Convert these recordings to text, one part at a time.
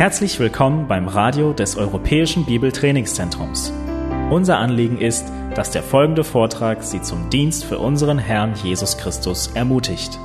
Herzlich willkommen beim Radio des Europäischen Bibeltrainingszentrums. Unser Anliegen ist, dass der folgende Vortrag Sie zum Dienst für unseren Herrn Jesus Christus ermutigt.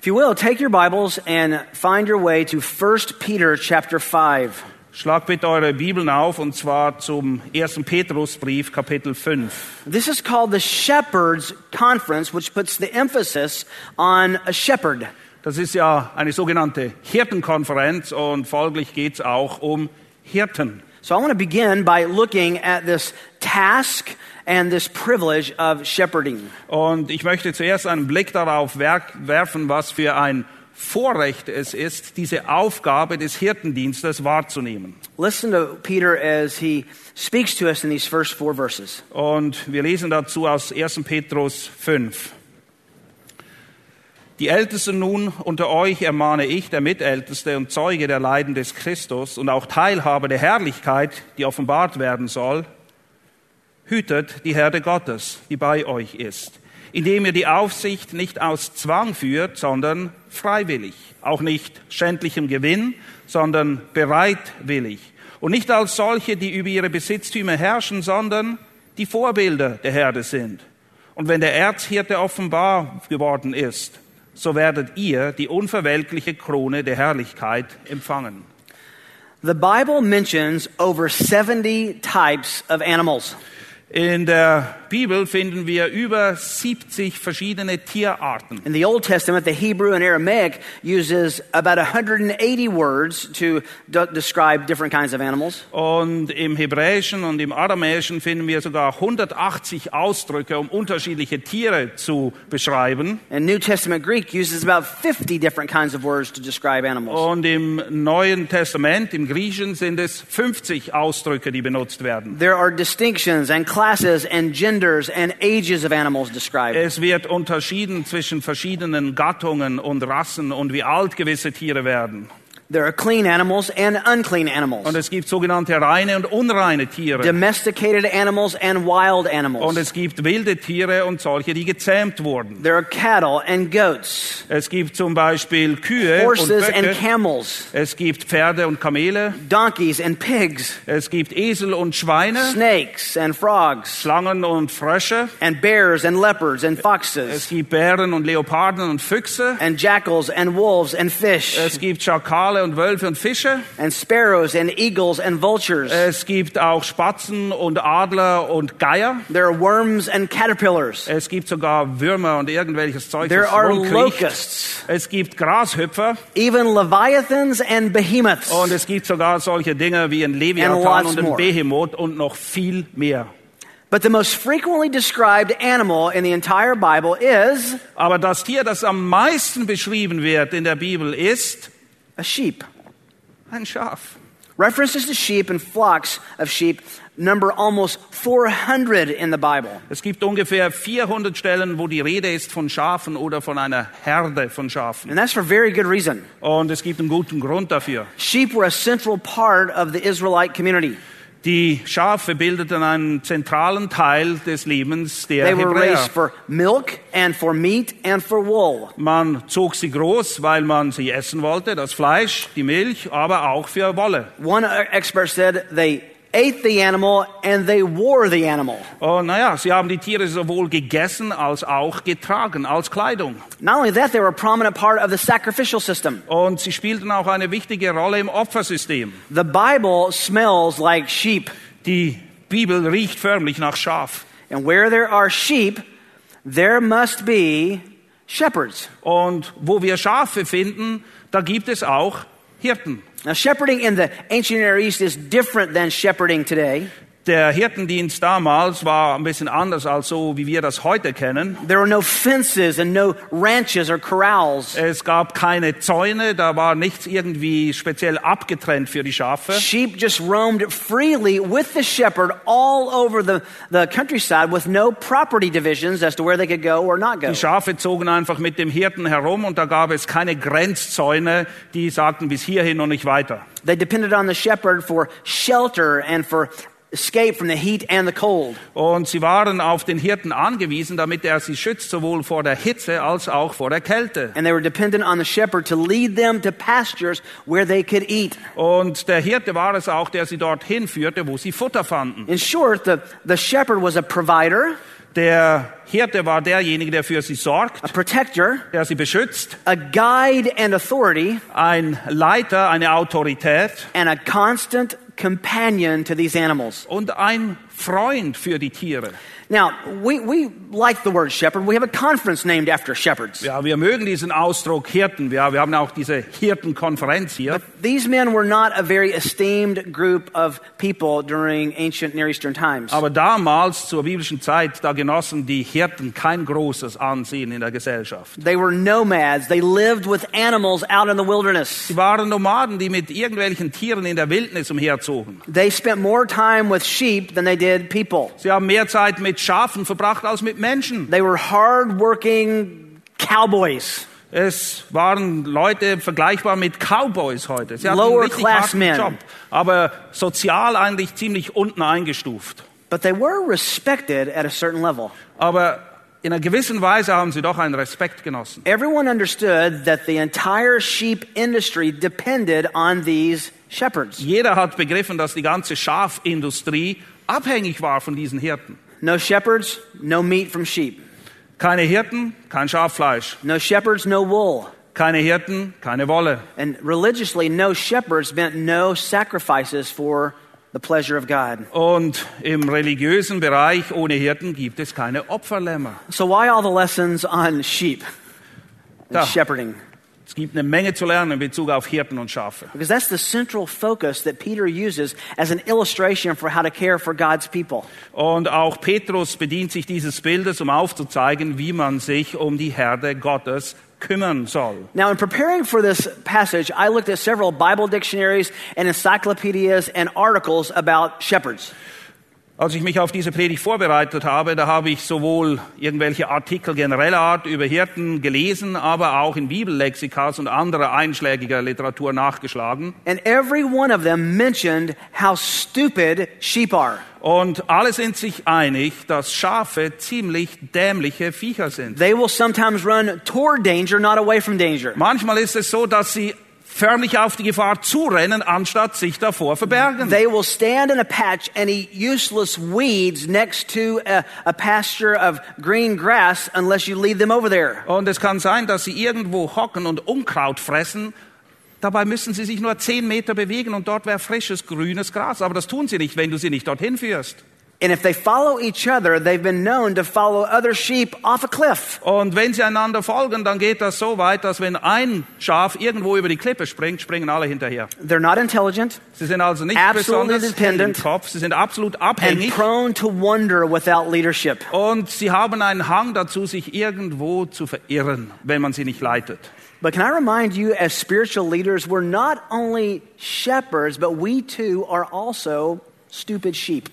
If you will, take your Bibles and find your way to 1 Peter chapter 5. Schlag bitte eure Bibeln auf und zwar zum 1. Petrusbrief Kapitel 5. This is called the Shepherds Conference, which puts the emphasis on a shepherd. Das ist ja eine sogenannte Hirtenkonferenz und folglich geht es auch um Hirten. So I want to begin by looking at this task and this privilege of shepherding. Und ich möchte zuerst einen Blick darauf wer werfen, was für ein Vorrecht es ist, diese Aufgabe des Hirtendienstes wahrzunehmen. Listen to Peter as he speaks to us in these first four verses. Und wir lesen dazu aus 1. Petrus 5. Die Ältesten nun unter euch ermahne ich, der Mitälteste und Zeuge der Leiden des Christus und auch Teilhaber der Herrlichkeit, die offenbart werden soll, hütet die Herde Gottes, die bei euch ist, indem ihr die Aufsicht nicht aus Zwang führt, sondern freiwillig, auch nicht schändlichem Gewinn, sondern bereitwillig. Und nicht als solche, die über ihre Besitztümer herrschen, sondern die Vorbilder der Herde sind. Und wenn der Erzhirte offenbar geworden ist, so werdet ihr die unverwelkliche Krone der Herrlichkeit empfangen. The Bible mentions over 70 types of animals. In der Bibel finden wir über 70 verschiedene Tierarten. In the Old Testament, the Hebrew and Aramaic uses about 180 words to describe different kinds of animals. Und im Hebräischen und im Aramäischen finden wir sogar 180 Ausdrücke, um unterschiedliche Tiere zu beschreiben. And New Testament Greek uses about 50 different kinds of words to describe animals. Und im Neuen Testament, im Griechischen, sind es 50 Ausdrücke, die benutzt werden. There are distinctions and classes and genders and ages of animals described. Es wird unterschieden zwischen verschiedenen Gattungen und Rassen und wie alt gewisse Tiere werden. There are clean animals and unclean Und animals, es gibt sogenannte reine und unreine Tiere. domesticated animals and wild animals. Und es gibt wilde Tiere und solche, die gezähmt wurden. There are cattle and goats, Es gibt zum Beispiel Kühe und horses and Böcke. camels, Es gibt Pferde und Kamele. donkeys and pigs, Es gibt Esel und Schweine. snakes and frogs, Schlangen und Frösche. and bears and leopards and Es foxes, gibt Bären und Leoparden und Füchse. and jackals and wolves and fish, Es gibt Schakale und Wölfe und Fische. and sparrows and eagles and vultures. Es gibt auch Spatzen und Adler und Geier. There are worms and caterpillars. Es gibt sogar Würmer und irgendwelches Zeug, There are locusts, Es gibt Grashüpfer even leviathans and behemoths. und es gibt sogar solche Dinge wie ein And Leviathan und ein more. Behemoth und noch viel mehr. But the most frequently described animal in the entire Bible is Aber das Tier, das am meisten beschrieben wird in der Bibel, ist a sheep. ein Schaf. References to sheep and flocks of sheep number almost 400 in the Bible. Es gibt ungefähr 400 Stellen, wo die Rede ist von Schafen oder von einer Herde von Schafen. And that's for very good reason. Und es gibt einen guten Grund dafür. Sheep were a central part of the Israelite community. Die Schafe bildeten einen zentralen Teil des Lebens der They were Hebräer. raised for milk and for meat and for wool. Man zog sie groß, weil man sie essen wollte, das Fleisch, die Milch, aber auch für Wolle. One expert said they ate the animal and they wore the animal. Und naja, sie haben die Tiere sowohl gegessen als auch getragen, als Kleidung. Not only that, they were a prominent part of the sacrificial system. Und sie spielten auch eine wichtige Rolle im Opfersystem. The Bible smells like sheep. Die Bibel riecht förmlich nach Schaf. And where there are sheep, there must be shepherds. Und wo wir Schafe finden, da gibt es auch Hirten. Now, shepherding in the ancient Near East is different than shepherding today. Der Hirtendienst damals war ein bisschen anders als so, wie wir das heute kennen. There were no fences and no ranches or corrals. Es gab keine Zäune, da war nichts irgendwie speziell abgetrennt für die Schafe. Sheep just roamed freely with the shepherd all over the, the countryside with no property divisions as to where they could go or not go. Die Schafe zogen einfach mit dem Hirten herum und da gab es keine Grenzzäune, die sagten bis hierhin und nicht weiter. They depended on the shepherd for shelter and for escape from the heat and the cold. Und sie waren auf den Hirten angewiesen, damit er sie schützt, sowohl vor der Hitze als auch vor der Kälte. And they were dependent on the shepherd to lead them to pastures where they could eat. Und der Hirte war es auch, der sie dorthin führte, wo sie Futter fanden. In short, the, the shepherd was a provider, Der Hirte war derjenige, der für sie sorgt, a protector, der sie beschützt, a guide and authority, ein Leiter, eine Autorität and a constant companion to these animals. und ein Freund für die Tiere. Now, we, we like the word shepherd. We have a conference named after shepherds. Ja, wir mögen diesen Ausdruck Hirten. Ja, wir haben auch diese Hirtenkonferenz hier. These men were not a very esteemed group of people during ancient Near Eastern times. Aber damals, zur biblischen Zeit, da genossen die Hirten kein großes Ansehen in der Gesellschaft. They were nomads. They lived with animals out in the wilderness. Sie waren Nomaden, die mit irgendwelchen Tieren in der Wildnis umherzogen. They spent more time with sheep than they did people. Sie haben mehr Zeit mit Schafen verbracht als mit Menschen. They were hard-working cowboys. Es waren Leute vergleichbar mit Cowboys heute. Sie hatten Lower einen richtig class harten men. Job, aber sozial eigentlich ziemlich unten eingestuft. But they were respected at a certain level. Aber in einer gewissen Weise haben sie doch einen Respekt genossen. Everyone understood that the entire sheep industry depended on these shepherds. Jeder hat begriffen, dass die ganze Schafindustrie abhängig war von diesen Hirten. No shepherds, no meat from sheep. Keine Hirten, kein Schaffleisch. No shepherds, no wool. Keine Hirten, keine Wolle. And religiously, no shepherds meant no sacrifices for the pleasure of God. Und im religiösen Bereich ohne Hirten gibt es keine Opferlämmer. So, why all the lessons on sheep and Ja. shepherding? Es gibt eine Menge zu lernen in Bezug auf Hirten und Schafe. Because that's the central focus that Peter uses as an illustration for how to care for God's people. Und auch Petrus bedient sich dieses Bildes, um aufzuzeigen, wie man sich um die Herde Gottes kümmern soll. Now, in preparing for this passage, I looked at several Bible dictionaries and encyclopedias and articles about shepherds. Als ich mich auf diese Predigt vorbereitet habe, da habe ich sowohl irgendwelche Artikel genereller Art über Hirten gelesen, aber auch in Bibellexikas und anderer einschlägiger Literatur nachgeschlagen. And every one of them mentioned how stupid sheep are. Und alle sind sich einig, dass Schafe ziemlich dämliche Viecher sind. They will sometimes run toward danger, not away from danger. Manchmal ist es so, dass sie förmlich auf die Gefahr zurennen, anstatt sich davor verbergen. They will stand in a patch and eat useless weeds next to a, a pasture of green grass unless you lead them over there. Und es kann sein, dass sie irgendwo hocken und Unkraut fressen. Dabei müssen sie sich nur zehn Meter bewegen und dort wäre frisches, grünes Gras. Aber das tun sie nicht, wenn du sie nicht dorthin führst. And if they follow each other, they've been known to follow other sheep off a cliff. Und wenn sie einander folgen, dann geht das so weit, dass wenn ein Schaf irgendwo über die Klippe springt, springen alle hinterher. They're not intelligent Sie sind also nicht besonders hell im dependent. Kopf, sie sind absolut and abhängig prone to wander without leadership. und sie haben einen Hang dazu, sich irgendwo zu verirren, wenn man sie nicht leitet. But can I remind you, as spiritual leaders, we're not only shepherds, but we too are also stupid sheep.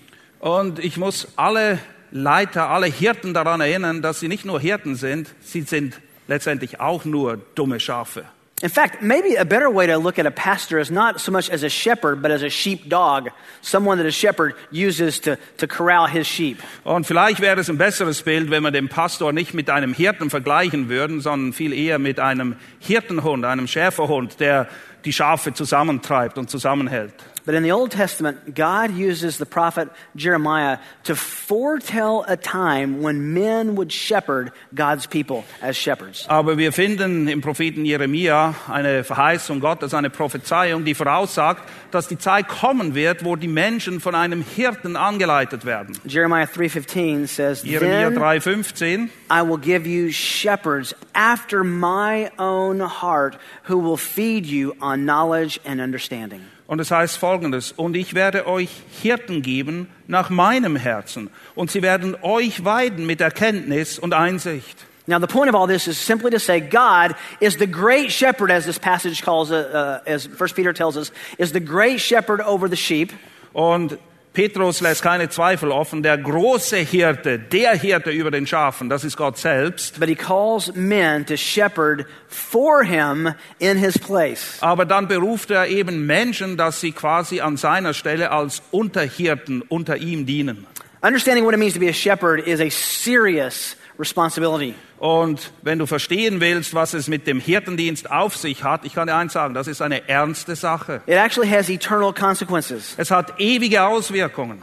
Und ich muss alle Leiter, alle Hirten daran erinnern, dass sie nicht nur Hirten sind, sie sind letztendlich auch nur dumme Schafe. In fact, maybe a better way to look at a pastor is not so much as a shepherd, but as a sheepdog, someone that a shepherd uses to, to corral his sheep. Und vielleicht wäre es ein besseres Bild, wenn wir den Pastor nicht mit einem Hirten vergleichen würden, sondern viel eher mit einem Hirtenhund, einem Schäferhund, der die Schafe zusammentreibt und zusammenhält. But in the Old Testament, God uses the prophet Jeremiah to foretell a time when men would shepherd God's people as shepherds. Aber wir finden im Propheten Jeremia eine Verheißung Gottes, eine Prophezeiung, die voraussagt, dass die Zeit kommen wird, wo die Menschen von einem Hirten angeleitet werden. Jeremiah 3:15 says, Jeremia "Then 3,15. I will give you shepherds after my own heart who will feed you on knowledge and understanding." Und es heißt folgendes, und ich werde euch Hirten geben nach meinem Herzen, und sie werden euch weiden mit Erkenntnis und Einsicht. Now, the point of all this is simply to say God is the great shepherd, as this passage calls it, uh, as 1 Peter tells us, is the great shepherd over the sheep. Und Petrus lässt keine Zweifel offen. Der große Hirte, der Hirte über den Schafen, das ist Gott selbst. But he calls men to shepherd for him in his place. Aber dann beruft er eben Menschen, dass sie quasi an seiner Stelle als Unterhirten unter ihm dienen. Understanding what it means to be a shepherd is a serious responsibility. Und wenn du verstehen willst, was es mit dem Hirtendienst auf sich hat, ich kann dir eins sagen, das ist eine ernste Sache. It actually has eternal consequences. Es hat ewige Auswirkungen.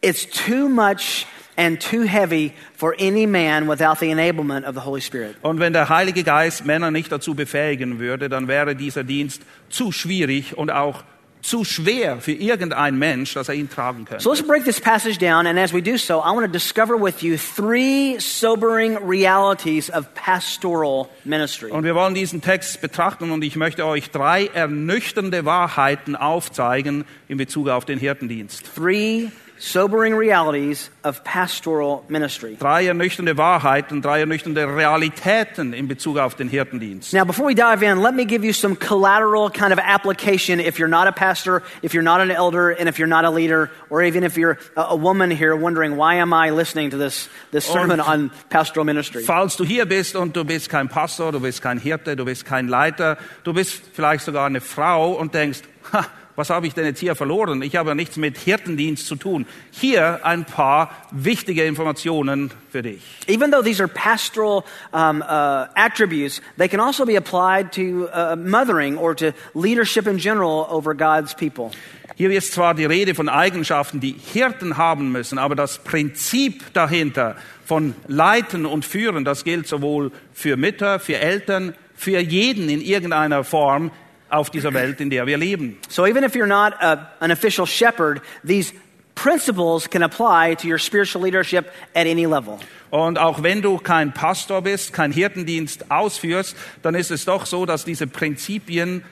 It's too much and too heavy for any man without the enablement of the Holy Spirit. Und wenn der Heilige Geist Männer nicht dazu befähigen würde, dann wäre dieser Dienst zu schwierig und auch zu schwer für irgendein Mensch, dass er ihn tragen könnte. So let's break this passage down, and as we do so, I want to discover with you three sobering realities of pastoral ministry. Und wir wollen diesen Text betrachten und ich möchte euch drei ernüchternde Wahrheiten aufzeigen in Bezug auf den Hirtendienst. Three sobering realities of pastoral ministry. Drei ernüchternde Wahrheiten, drei ernüchternde Realitäten in Bezug auf den Hirtendienst. Now, before we dive in, let me give you some collateral kind of application if you're not a pastor, if you're not an elder, and if you're not a leader, or even if you're a, woman here wondering, why am I listening to this, this sermon Und- on pastoral ministry? Falls du hier bist und du bist kein Pastor, du bist kein Hirte, du bist kein Leiter, du bist vielleicht sogar eine Frau und denkst, ha, was habe ich denn jetzt hier verloren? Ich habe ja nichts mit Hirtendienst zu tun. Hier ein paar wichtige Informationen für dich. Even though these are pastoral um, uh, attributes, they can also be applied to uh, mothering or to leadership in general over God's people. Hier ist zwar die Rede von Eigenschaften, die Hirten haben müssen, aber das Prinzip dahinter von Leiten und Führen, das gilt sowohl für Mütter, für Eltern, für jeden in irgendeiner Form auf dieser Welt, in der wir leben. So even if you're not a, an official shepherd, these principles can apply to your spiritual leadership at any level. Und auch wenn du kein Pastor bist, kein Hirtendienst ausführst, dann ist es doch so, dass diese Prinzipien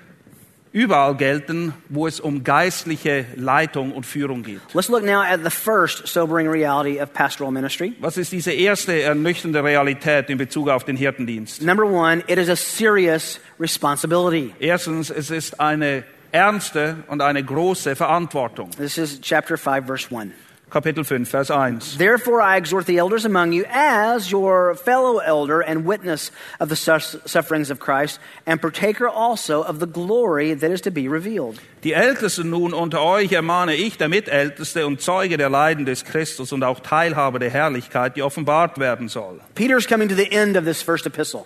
überall gelten, wo es um geistliche Leitung und Führung geht. Let's look now at the first sobering reality of pastoral ministry. Was ist diese erste ernüchternde Realität in Bezug auf den Hirtendienst? Number one, it is a serious responsibility. Erstens, es ist eine ernste und eine große Verantwortung. This is chapter 5, verse 1. Kapitel 5, Vers 1. Therefore, I exhort the elders among you as your fellow elder and witness of the sufferings of Christ, and partaker also of the glory that is to be revealed. Die Ältesten nun unter euch ermahne ich, der Mitälteste und Zeuge der Leiden des Christus und auch Teilhaber der Herrlichkeit, die offenbart werden soll. Peter's coming to the end of this first epistle.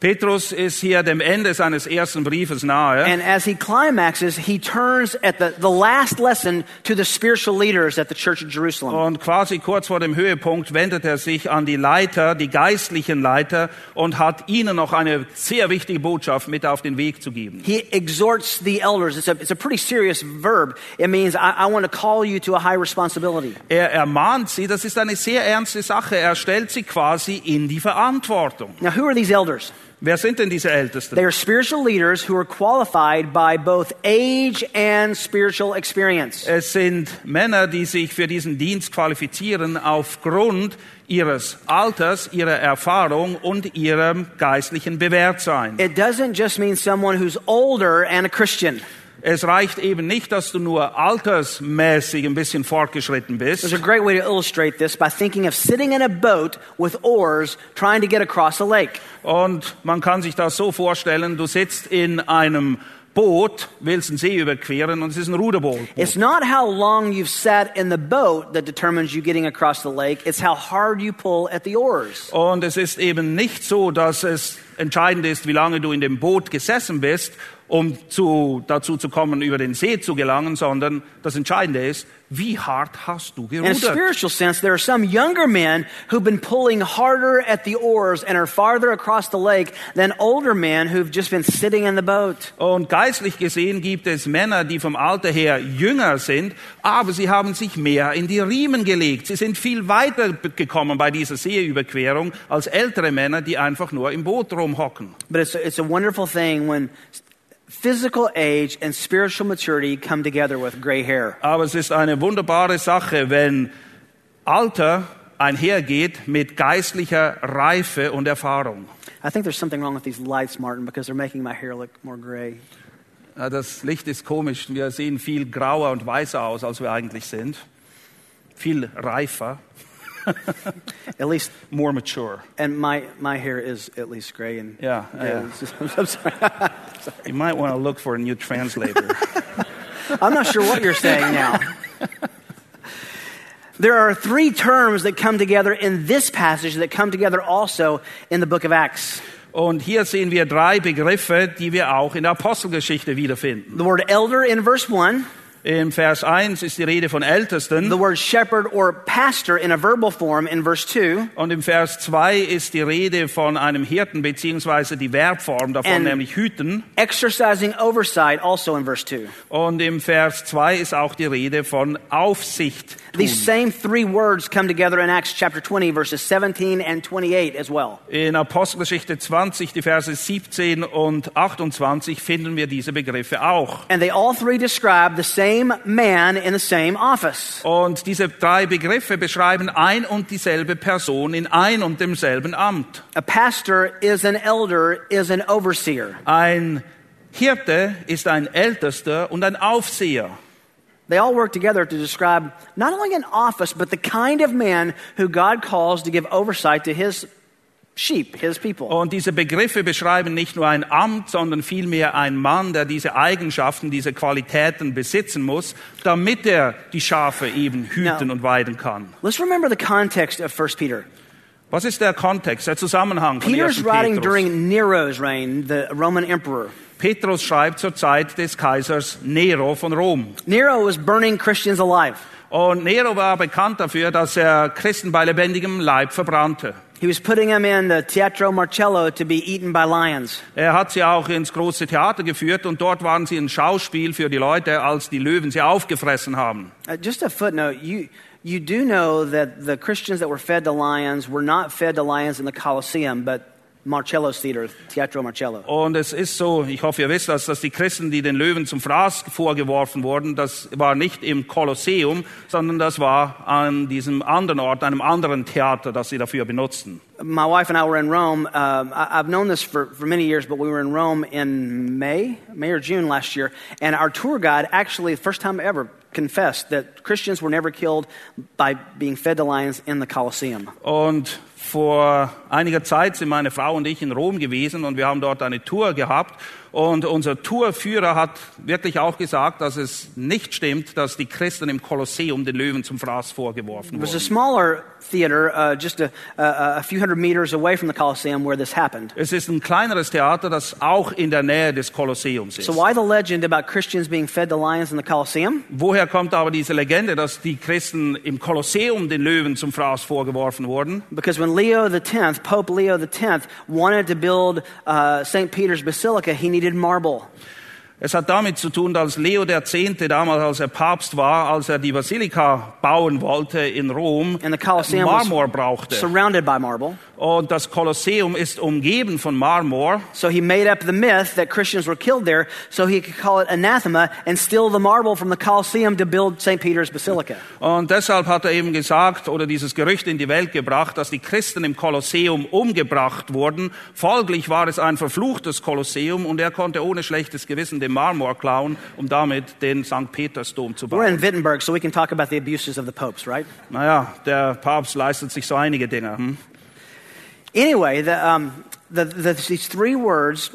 Petrus ist hier dem Ende seines ersten Briefes nahe. And as he climaxes, he turns at the, the last lesson to the spiritual leaders at the church of Jerusalem. Und quasi kurz vor dem Höhepunkt wendet er sich an die Leiter, die geistlichen Leiter, und hat ihnen noch eine sehr wichtige Botschaft mit auf den Weg zu geben. He exhorts the elders. It's a, it's a pretty serious verb. It means, I, I want to call you to a high responsibility. Er ermahnt sie, das ist eine sehr ernste Sache, er stellt sie quasi in die Verantwortung. Now, who are these elders? Wer sind denn diese Ältesten? They are spiritual leaders who are qualified by both age and spiritual experience. Es sind Männer, die sich für diesen Dienst qualifizieren aufgrund ihres Alters, ihrer Erfahrung und ihrem geistlichen Bewährtsein. It doesn't just mean someone who's older and a Christian. Es reicht eben nicht, dass du nur altersmäßig ein bisschen fortgeschritten There's bist. a great way to illustrate this by thinking of sitting in a boat with oars trying to get across a lake. Und man kann sich das so vorstellen, du sitzt in einem Boot, willst einen See überqueren und es ist ein Ruderboot. It's not how long you've sat in the boat that determines you getting across the lake, it's how hard you pull at the oars. Und es ist eben nicht so, dass es entscheidend ist, wie lange du in dem Boot gesessen bist, um zu, dazu zu kommen, über den See zu gelangen, sondern das Entscheidende ist, wie hart hast du In a gerudert? spiritual sense, there are some younger men who've been pulling harder at the oars and are farther across the lake than older men who've just been sitting in the boat. Und geistlich gesehen gibt es Männer, die vom Alter her jünger sind, aber sie haben sich mehr in die Riemen gelegt. Sie sind viel weiter gekommen bei dieser Seeüberquerung als ältere Männer, die einfach nur im Boot rumhocken. But it's a, it's a wonderful thing when physical age and spiritual maturity come together with gray hair. Aber es ist eine wunderbare Sache, wenn Alter einhergeht mit geistlicher Reife und Erfahrung. I think there's something wrong with these lights, Martin, because they're making my hair look more gray. Ja, das Licht ist komisch. Wir sehen viel grauer und weißer aus, als wir eigentlich sind. Viel reifer, At least, more mature. and my, my hair is at least gray. And Yeah, yeah. just- I'm sorry. You might want to look for a new translator. I'm not sure what you're saying now. There are three terms that come together in this passage that come together also in the book of Acts. Und hier sehen wir drei Begriffe, die wir auch in der Apostelgeschichte wiederfinden. The word elder in verse 1, Im Vers 1 ist die Rede von Ältesten the word shepherd or pastor in a verbal form in verse 2, und im Vers 2 ist die Rede von einem Hirten beziehungsweise die Verbform davon, And- nämlich Hüten. exercising oversight also in verse 2. Und im Vers 2 ist auch die Rede von Aufsicht. These same three words come together in Acts chapter 20, verses 17 and 28 as well. In Apostelgeschichte 20, die Verse 17 und 28 finden wir diese Begriffe auch. And they all three describe the same man in the same office. Und diese drei Begriffe beschreiben ein und dieselbe Person in ein und demselben Amt. A pastor is an elder, is an overseer. Ein Hirte ist ein Ältester und ein Aufseher. They all work together to describe not only an office, but the kind of man who God calls to give oversight to his sheep, his people. Und diese Begriffe beschreiben nicht nur ein Amt, sondern vielmehr ein Mann, der diese Eigenschaften, diese Qualitäten besitzen muss, damit er die Schafe eben hüten Ja. und weiden kann. Let's remember the context of 1 Peter. Was ist der Kontext, der Zusammenhang von Peter's 1. writing Petrus? during Nero's reign, the Roman emperor. Petrus schreibt zur Zeit des Kaisers Nero von Rom. Nero was burning Christians alive. Und Nero war bekannt dafür, dass er Christen bei lebendigem Leib verbrannte. He was putting them in the Teatro Marcello to be eaten by lions. Er hat sie auch ins große Theater geführt und dort waren sie ein Schauspiel für die Leute, als die Löwen sie aufgefressen haben. Uh, just a footnote, you, you do know that the Christians that were fed to lions were not fed to lions in the Colosseum, but Marcello's theater, Teatro Marcello. Und es ist so, ich hoffe, ihr wisst das, dass die Christen, die den Löwen zum Fraß vorgeworfen wurden, das war nicht im Kolosseum, sondern das war an diesem anderen Ort, einem anderen Theater, das sie dafür benutzten. My wife and I were in Rome. I, I've known this for, for many years, but we were in Rome in May, May or June last year, and our tour guide actually, first time ever, confessed that Christians were never killed by being fed to lions in the Colosseum. Und vor einiger Zeit sind meine Frau und ich in Rom gewesen und wir haben dort eine Tour gehabt. Und unser Tourführer hat wirklich auch gesagt, dass es nicht stimmt, dass die Christen im Kolosseum den Löwen zum Fraß vorgeworfen wurden. Es ist ein kleineres Theater, das auch in der Nähe des Kolosseums ist. So, why the legend about Christians being fed to lions in the Colosseum? Woher kommt aber diese Legende, dass die Christen im Kolosseum den Löwen zum Fraß vorgeworfen wurden? Because when Leo X, Pope Leo X, wanted to build uh, St. Peter's Basilica, he needed marble. Es hat damit zu tun, dass Leo X. damals, als er Papst war, als er die Basilika bauen wollte in Rom, Marmor brauchte. surrounded by marble. Und das Kolosseum ist umgeben von Marmor. So he made up the myth that Christians were killed there so he could call it anathema and steal the marble from the Colosseum to build St. Peter's Basilica. Und deshalb hat er eben gesagt oder dieses Gerücht in die Welt gebracht, dass die Christen im Kolosseum umgebracht wurden. Folglich war es ein verfluchtes Kolosseum und er konnte ohne schlechtes Gewissen den Marmor klauen, um damit den St. Petersdom zu We're bauen. in Wittenberg, so we can talk about the abuses of the popes, right? Naja, der Papst leistet sich so einige Dinge. Hm? Anyway, the, um, the, the, these three words,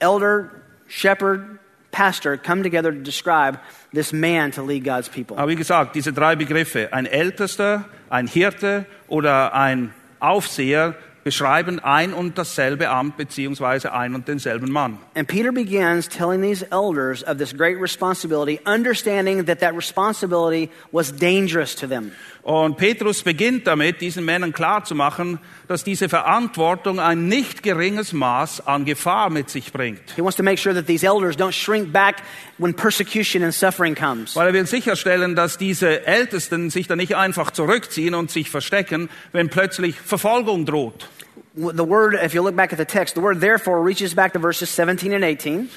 elder, shepherd, pastor, come together to describe this man to lead God's people. Aber wie gesagt, diese drei Begriffe, ein Ältester, ein Hirte oder ein Aufseher, beschreiben ein und dasselbe Amt beziehungsweise ein und denselben Mann. And Peter begins telling these elders of this great responsibility, understanding that that responsibility was dangerous to them. Und Petrus beginnt damit, diesen Männern klarzumachen, dass diese Verantwortung ein nicht geringes Maß an Gefahr mit sich bringt. He wants to make sure that these elders don't shrink back when persecution and suffering comes. Weil er will sicherstellen, dass diese Ältesten sich da nicht einfach zurückziehen und sich verstecken, wenn plötzlich Verfolgung droht. The word, if you look back at the text, the word therefore reaches back to verses 17 and 18.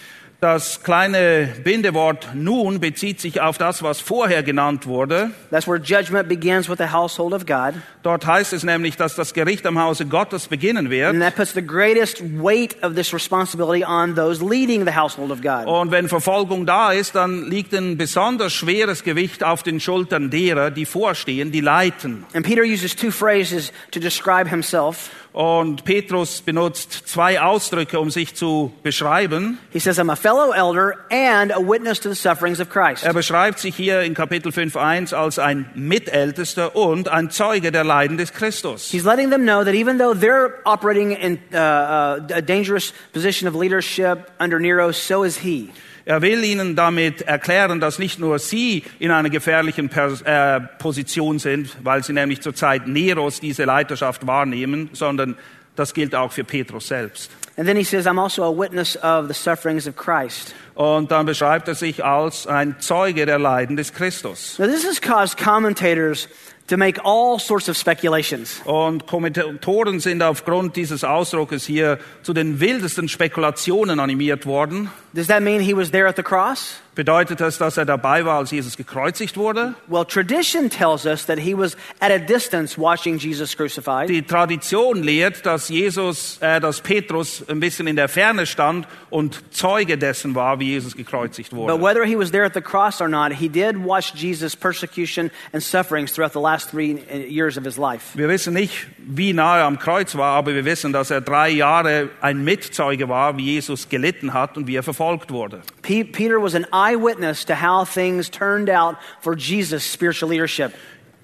Das kleine Bindewort nun bezieht sich auf das, was vorher genannt wurde. That's where judgment begins with the household of God. Dort heißt es nämlich, dass das Gericht am Hause Gottes beginnen wird. And that puts the greatest weight of this responsibility on those leading the household of God. Und wenn Verfolgung da ist, dann liegt ein besonders schweres Gewicht auf den Schultern derer, die vorstehen, die leiten. And Peter uses two phrases to describe himself. Und Petrus benutzt zwei Ausdrücke, um sich zu beschreiben. He says, I'm a fellow elder and a witness to the sufferings of Christ. Er beschreibt sich hier in Kapitel 5.1 als ein Mitältester und ein Zeuge der Leiden des Christus. He's letting them know that even though they're operating in uh, uh, a dangerous position of leadership under Nero, so is he. Er will ihnen damit erklären, dass nicht nur sie in einer gefährlichen Pers äh, Position sind, weil sie nämlich zur Zeit Neros diese Leiterschaft wahrnehmen, sondern das gilt auch für Petrus selbst. And then he says, I'm also a witness of the sufferings of Christ. Und dann beschreibt er sich als ein Zeuge der Leiden des Christus. Now, this has caused commentators to make all sorts of speculations. Und Kommentatoren sind aufgrund dieses Ausdruckes hier zu den wildesten Spekulationen animiert worden. Does that mean he was there at the cross? Bedeutet das, dass er dabei war, als Jesus gekreuzigt wurde? Well, tradition tells us that he was at a distance watching Jesus crucified. Die Tradition lehrt, dass Jesus, äh, dass Petrus ein bisschen in der Ferne stand und Zeuge dessen war, wie Jesus gekreuzigt But wurde. whether he was there at the cross or not, he did watch Jesus' persecution and sufferings throughout the last three uh, years of his life. Wir wissen nicht, wie nahe am Kreuz war, aber wir wissen, dass er drei Jahre ein Mitzeuge war, wie Jesus gelitten hat und wie er verfolgt wurde. Pe- Peter was an eyewitness to how things turned out for Jesus' spiritual leadership.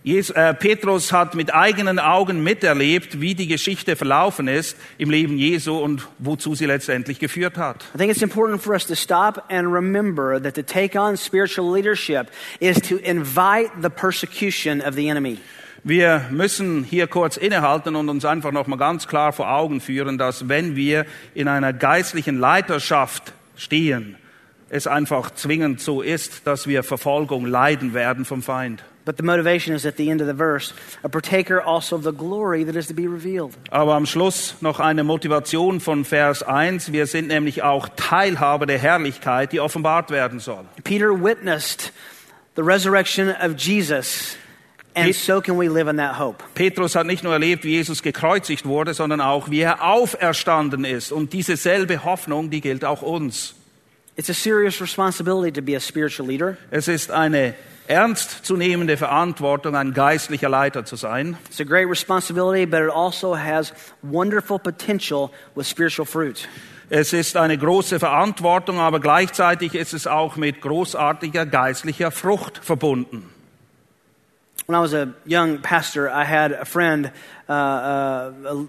Jes- äh, Petrus hat mit eigenen Augen miterlebt, wie die Geschichte verlaufen ist im Leben Jesu und wozu sie letztendlich geführt hat. I think it's important for us to stop and remember that to take on spiritual leadership is to invite the persecution of the enemy. Wir müssen hier kurz innehalten und uns einfach noch mal ganz klar vor Augen führen, dass wenn wir in einer geistlichen Leiterschaft stehen, es einfach zwingend so ist, dass wir Verfolgung leiden werden vom Feind. But the motivation is at the end of the verse, a partaker also of the glory that is to be revealed. Aber am Schluss noch eine Motivation von Vers 1. Wir sind nämlich auch Teilhaber der Herrlichkeit, die offenbart werden soll. Peter witnessed the resurrection of Jesus, and so can we live in that hope. Petrus hat nicht nur erlebt, wie Jesus gekreuzigt wurde, sondern auch, wie er auferstanden ist. Und diese selbe Hoffnung, die gilt auch uns. It's a serious responsibility to be a spiritual leader. Es ist eine ernstzunehmende Verantwortung, ein geistlicher Leiter zu sein. It's a great responsibility, but it also has wonderful potential with spiritual fruit. Es ist eine große Verantwortung, aber gleichzeitig ist es auch mit großartiger geistlicher Frucht verbunden. When I was a young pastor, I had a friend, uh, uh,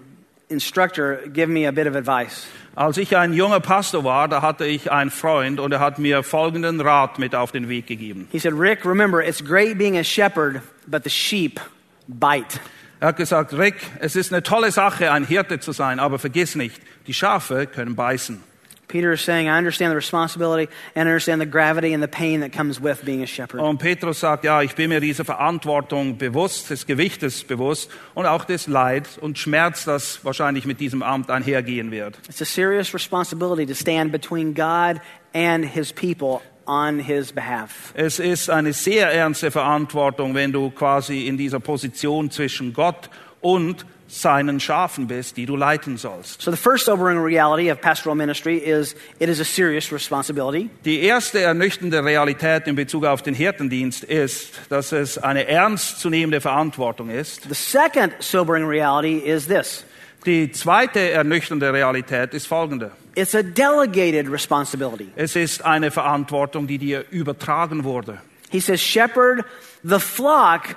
instructor, give me a bit of advice. Als ich ein junger Pastor war, da hatte ich einen Freund und er hat mir folgenden Rat mit auf den Weg gegeben. He said, Rick, remember, it's great being a shepherd, but the sheep bite. Er hat gesagt, Rick, es ist eine tolle Sache, ein Hirte zu sein, aber vergiss nicht, die Schafe können beißen. Peter is saying, I understand the responsibility and I understand the gravity and the pain that comes with being a shepherd. Und Petrus sagt, ja, ich bin mir dieser Verantwortung bewusst, des Gewichtes bewusst und auch des Leids und Schmerz, das wahrscheinlich mit diesem Amt einhergehen wird. It's a serious responsibility to stand between God and his people on his behalf. Es ist eine sehr ernste Verantwortung, wenn du quasi in dieser Position zwischen Gott und seinen Schafen bist, die du leiten sollst. So, the first sobering reality of pastoral ministry is it is a serious responsibility. Die erste ernüchternde Realität in Bezug auf den Hirtendienst ist, dass es eine ernstzunehmende Verantwortung ist. The second sobering reality is this Die zweite ernüchternde Realität ist folgende. it's a delegated responsibility. Es ist eine Verantwortung, die dir übertragen wurde. He says, Shepherd the flock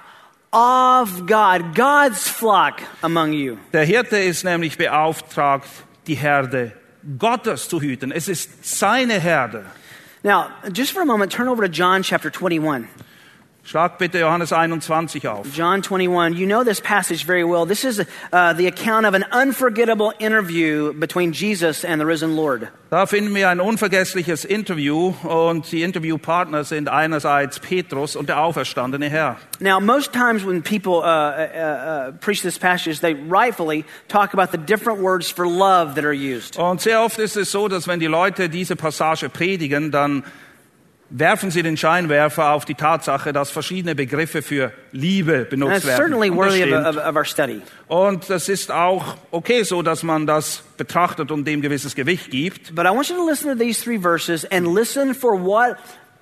of God, God's flock among you. Der Hirte ist nämlich beauftragt, die Herde Gottes zu hüten. Es ist seine Herde. Now, just for a moment, turn over to John chapter 21. Schlag bitte Johannes 21 auf. John 21. You know this passage very well. This is uh, the account of an unforgettable interview between Jesus and the risen Lord. Da finden wir ein unvergessliches Interview und die Interviewpartner sind einerseits Petrus und der auferstandene Herr. Now, most times when people uh, uh, uh, preach this passage, they rightfully talk about the different words for love that are used. Und sehr oft ist es so, dass wenn die Leute diese Passage predigen, dann werfen sie den Scheinwerfer auf die Tatsache, dass verschiedene Begriffe für Liebe benutzt werden. und das ist auch okay so, dass man das betrachtet und dem gewisses Gewicht gibt. But I want you to listen to these three verses and listen for what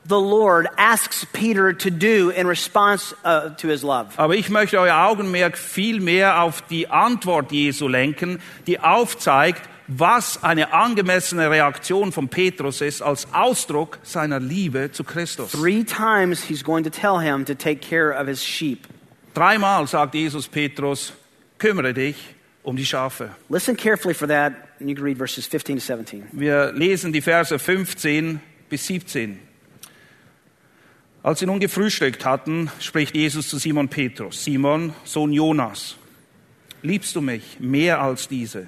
the Lord asks Peter to do in response uh, to his love. Aber ich möchte euer Augenmerk viel mehr auf die Antwort Jesu lenken, die aufzeigt, was eine angemessene Reaktion von Petrus ist als Ausdruck seiner Liebe zu Christus. Three times he's going to tell him to take care of his sheep. Dreimal sagt Jesus Petrus, kümmere dich um die Schafe. Listen carefully for that, and you can read verses 15 to 17. Wir lesen die Verse 15 bis 17. Als sie nun gefrühstückt hatten, spricht Jesus zu Simon Petrus, Simon, Sohn Jonas, liebst du mich mehr als diese?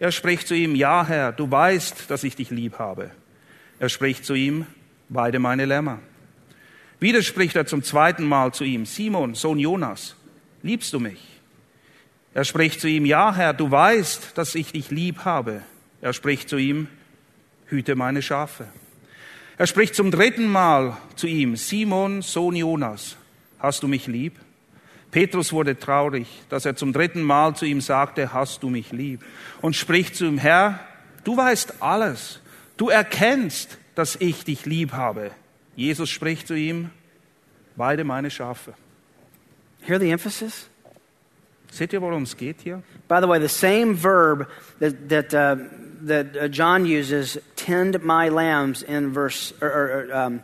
Er spricht zu ihm, ja Herr, du weißt, dass ich dich lieb habe. Er spricht zu ihm, weide meine Lämmer. Wieder spricht er zum zweiten Mal zu ihm, Simon, Sohn Jonas, liebst du mich? Er spricht zu ihm, ja Herr, du weißt, dass ich dich lieb habe. Er spricht zu ihm, hüte meine Schafe. Er spricht zum dritten Mal zu ihm, Simon, Sohn Jonas, hast du mich lieb? Petrus wurde traurig, dass er zum dritten Mal zu ihm sagte, hast du mich lieb? Und spricht zu ihm, Herr, du weißt alles. Du erkennst, dass ich dich lieb habe. Jesus spricht zu ihm, weide meine Schafe. Hear the emphasis? Seht ihr, worum es geht hier? By the way, the same verb that, that, uh, that uh, John uses, tend my lambs, in verse, or, or, or, um,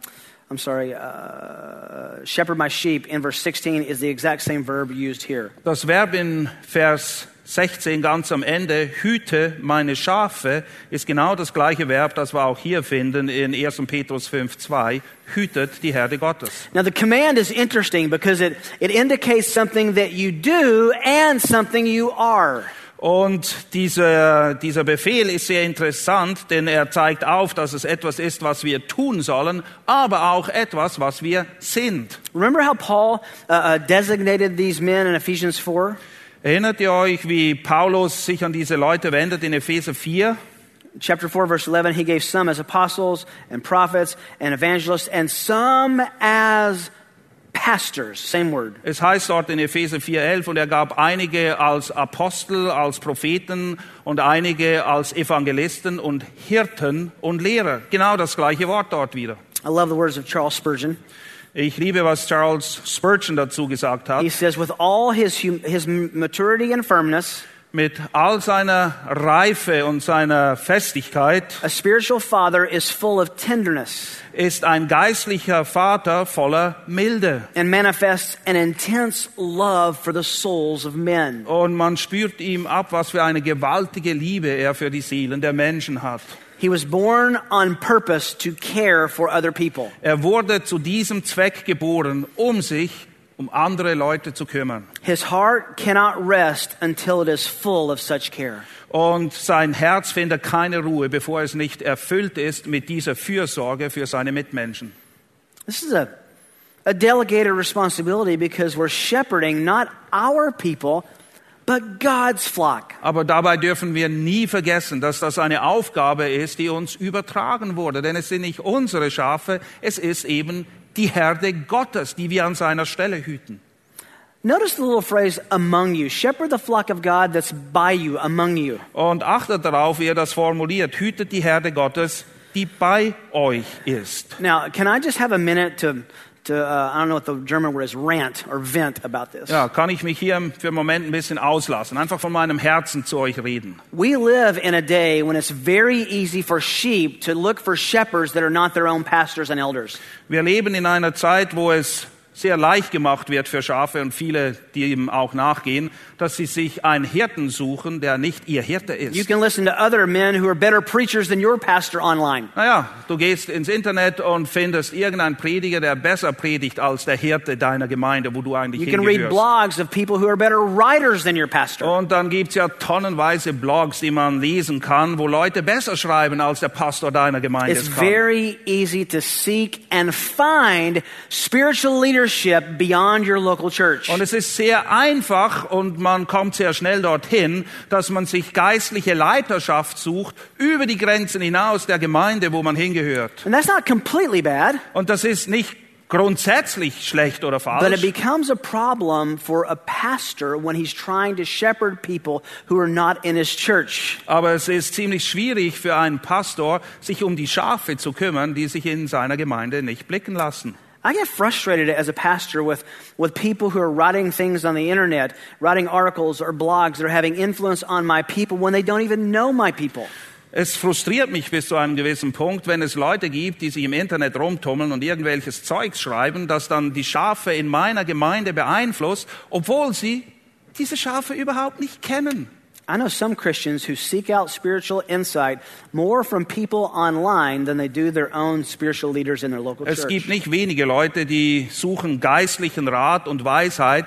I'm sorry, uh, shepherd my sheep, in verse 16, is the exact same verb used here. Das Verb in Vers 16 ganz am Ende, hüte meine Schafe, ist genau das gleiche Verb, das wir auch hier finden in 1. Petrus 5.2, hütet die Herde Gottes. Now, the command is interesting because it, it indicates something that you do and something you are. Und dieser, dieser Befehl ist sehr interessant, denn er zeigt auf, dass es etwas ist, was wir tun sollen, aber auch etwas, was wir sind. Remember how Paul uh, uh, designated these men in Ephesians 4? Erinnert ihr euch, wie Paulus sich an diese Leute wendet in Epheser 4? chapter 4 verse 11 he gave some as apostles and prophets and evangelists and some as pastors same word Es heißt dort in Epheser 4,11, und er gab einige als Apostel, als Propheten und einige als Evangelisten und Hirten und Lehrer. Genau das gleiche Wort dort wieder. i love the words of charles spurgeon Ich liebe, was Charles Spurgeon dazu gesagt hat. he says with all his his maturity and firmness Mit all seiner Reife und seiner Festigkeit a spiritual father is full of tenderness ist ein geistlicher Vater voller Milde. and manifests an intense love for the souls of men Und man spürt ihm ab, was für eine gewaltige Liebe er für die Seelen der Menschen hat. he was born on purpose to care for other people Er wurde zu diesem Zweck geboren, um sich um andere Leute zu kümmern. his heart cannot rest until it is full of such care Und sein Herz findet keine Ruhe, bevor es nicht erfüllt ist mit dieser Fürsorge für seine Mitmenschen. This is a, a delegated responsibility because we're shepherding not our people, but God's flock. Aber dabei dürfen wir nie vergessen, dass das eine Aufgabe ist, die uns übertragen wurde. Denn es sind nicht unsere Schafe, es ist eben die Herde Gottes, die wir an seiner Stelle hüten. Notice the little phrase among you. Shepherd the flock of God that's by you, among you. Und achtet darauf, wie er das formuliert. Hütet die Herde Gottes, die bei euch ist. Now, can I just have a minute to, to uh, I don't know what the German word is, rant or vent about this? Ja, kann ich mich hier für einen Moment ein bisschen auslassen, einfach von meinem Herzen zu euch reden. We live in a day when it's very easy for sheep to look for shepherds that are not their own pastors and elders. Wir leben in einer Zeit, wo es sehr leicht gemacht wird für Schafe und viele, die ihm auch nachgehen, dass sie sich einen Hirten suchen, der nicht ihr Hirte You ist. can listen to other men who are better preachers than your pastor online. Naja, du gehst ins Internet und findest irgendeinen Prediger, der besser predigt als der Hirte deiner Gemeinde, wo du eigentlich You can read hingehörst. blogs of people who are better writers than your pastor. Und dann gibt's ja tonnenweise Blogs, die man lesen kann, wo Leute besser schreiben als der Pastor deiner Gemeinde It's es kann. very easy to seek and find spiritual leadership beyond your local church. Und es ist sehr einfach und man kommt sehr schnell dorthin, dass man sich geistliche Leiterschaft sucht über die Grenzen hinaus der Gemeinde, wo man hingehört. And that's not completely bad, Und das ist nicht grundsätzlich schlecht oder but it falsch, becomes a problem for a pastor when he's trying to shepherd people who are not in his church. aber es ist ziemlich schwierig für einen Pastor, sich um die Schafe zu kümmern, die sich in seiner Gemeinde nicht blicken lassen. I get frustrated as a pastor with, with people who are writing things on the internet, writing articles or blogs that are having influence on my people when they don't even know my people. Es frustriert mich bis zu einem gewissen Punkt, wenn es Leute gibt, die sich im Internet rumtummeln und irgendwelches Zeugs schreiben, das dann die Schafe in meiner Gemeinde beeinflusst, obwohl sie diese Schafe überhaupt nicht kennen. I know some Christians who seek out spiritual insight more from people online than they do their own spiritual leaders in their local Es gibt church. nicht wenige Leute, die suchen geistlichen Rat und Weisheit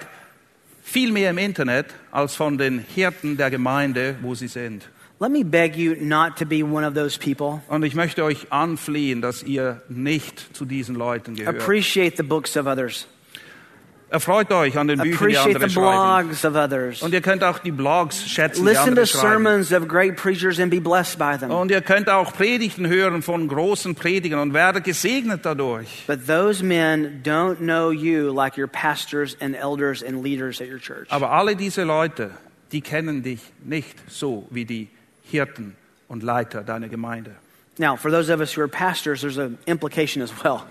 viel mehr im Internet als von den Hirten der Gemeinde, wo sie sind. Let me beg you not to be one of those people. Und ich möchte euch anflehen, dass ihr nicht zu diesen Leuten gehört. Appreciate the books of others. Erfreut euch an den Büchern, die andere schreiben. Und ihr könnt auch die Blogs schätzen, die Listen andere to schreiben. Und ihr könnt auch Predigten hören von großen Predigern und werdet gesegnet dadurch. Aber alle diese Leute, die kennen dich nicht so wie die Hirten und Leiter deiner Gemeinde. Now, for those of us who are pastors, there's an implication as well.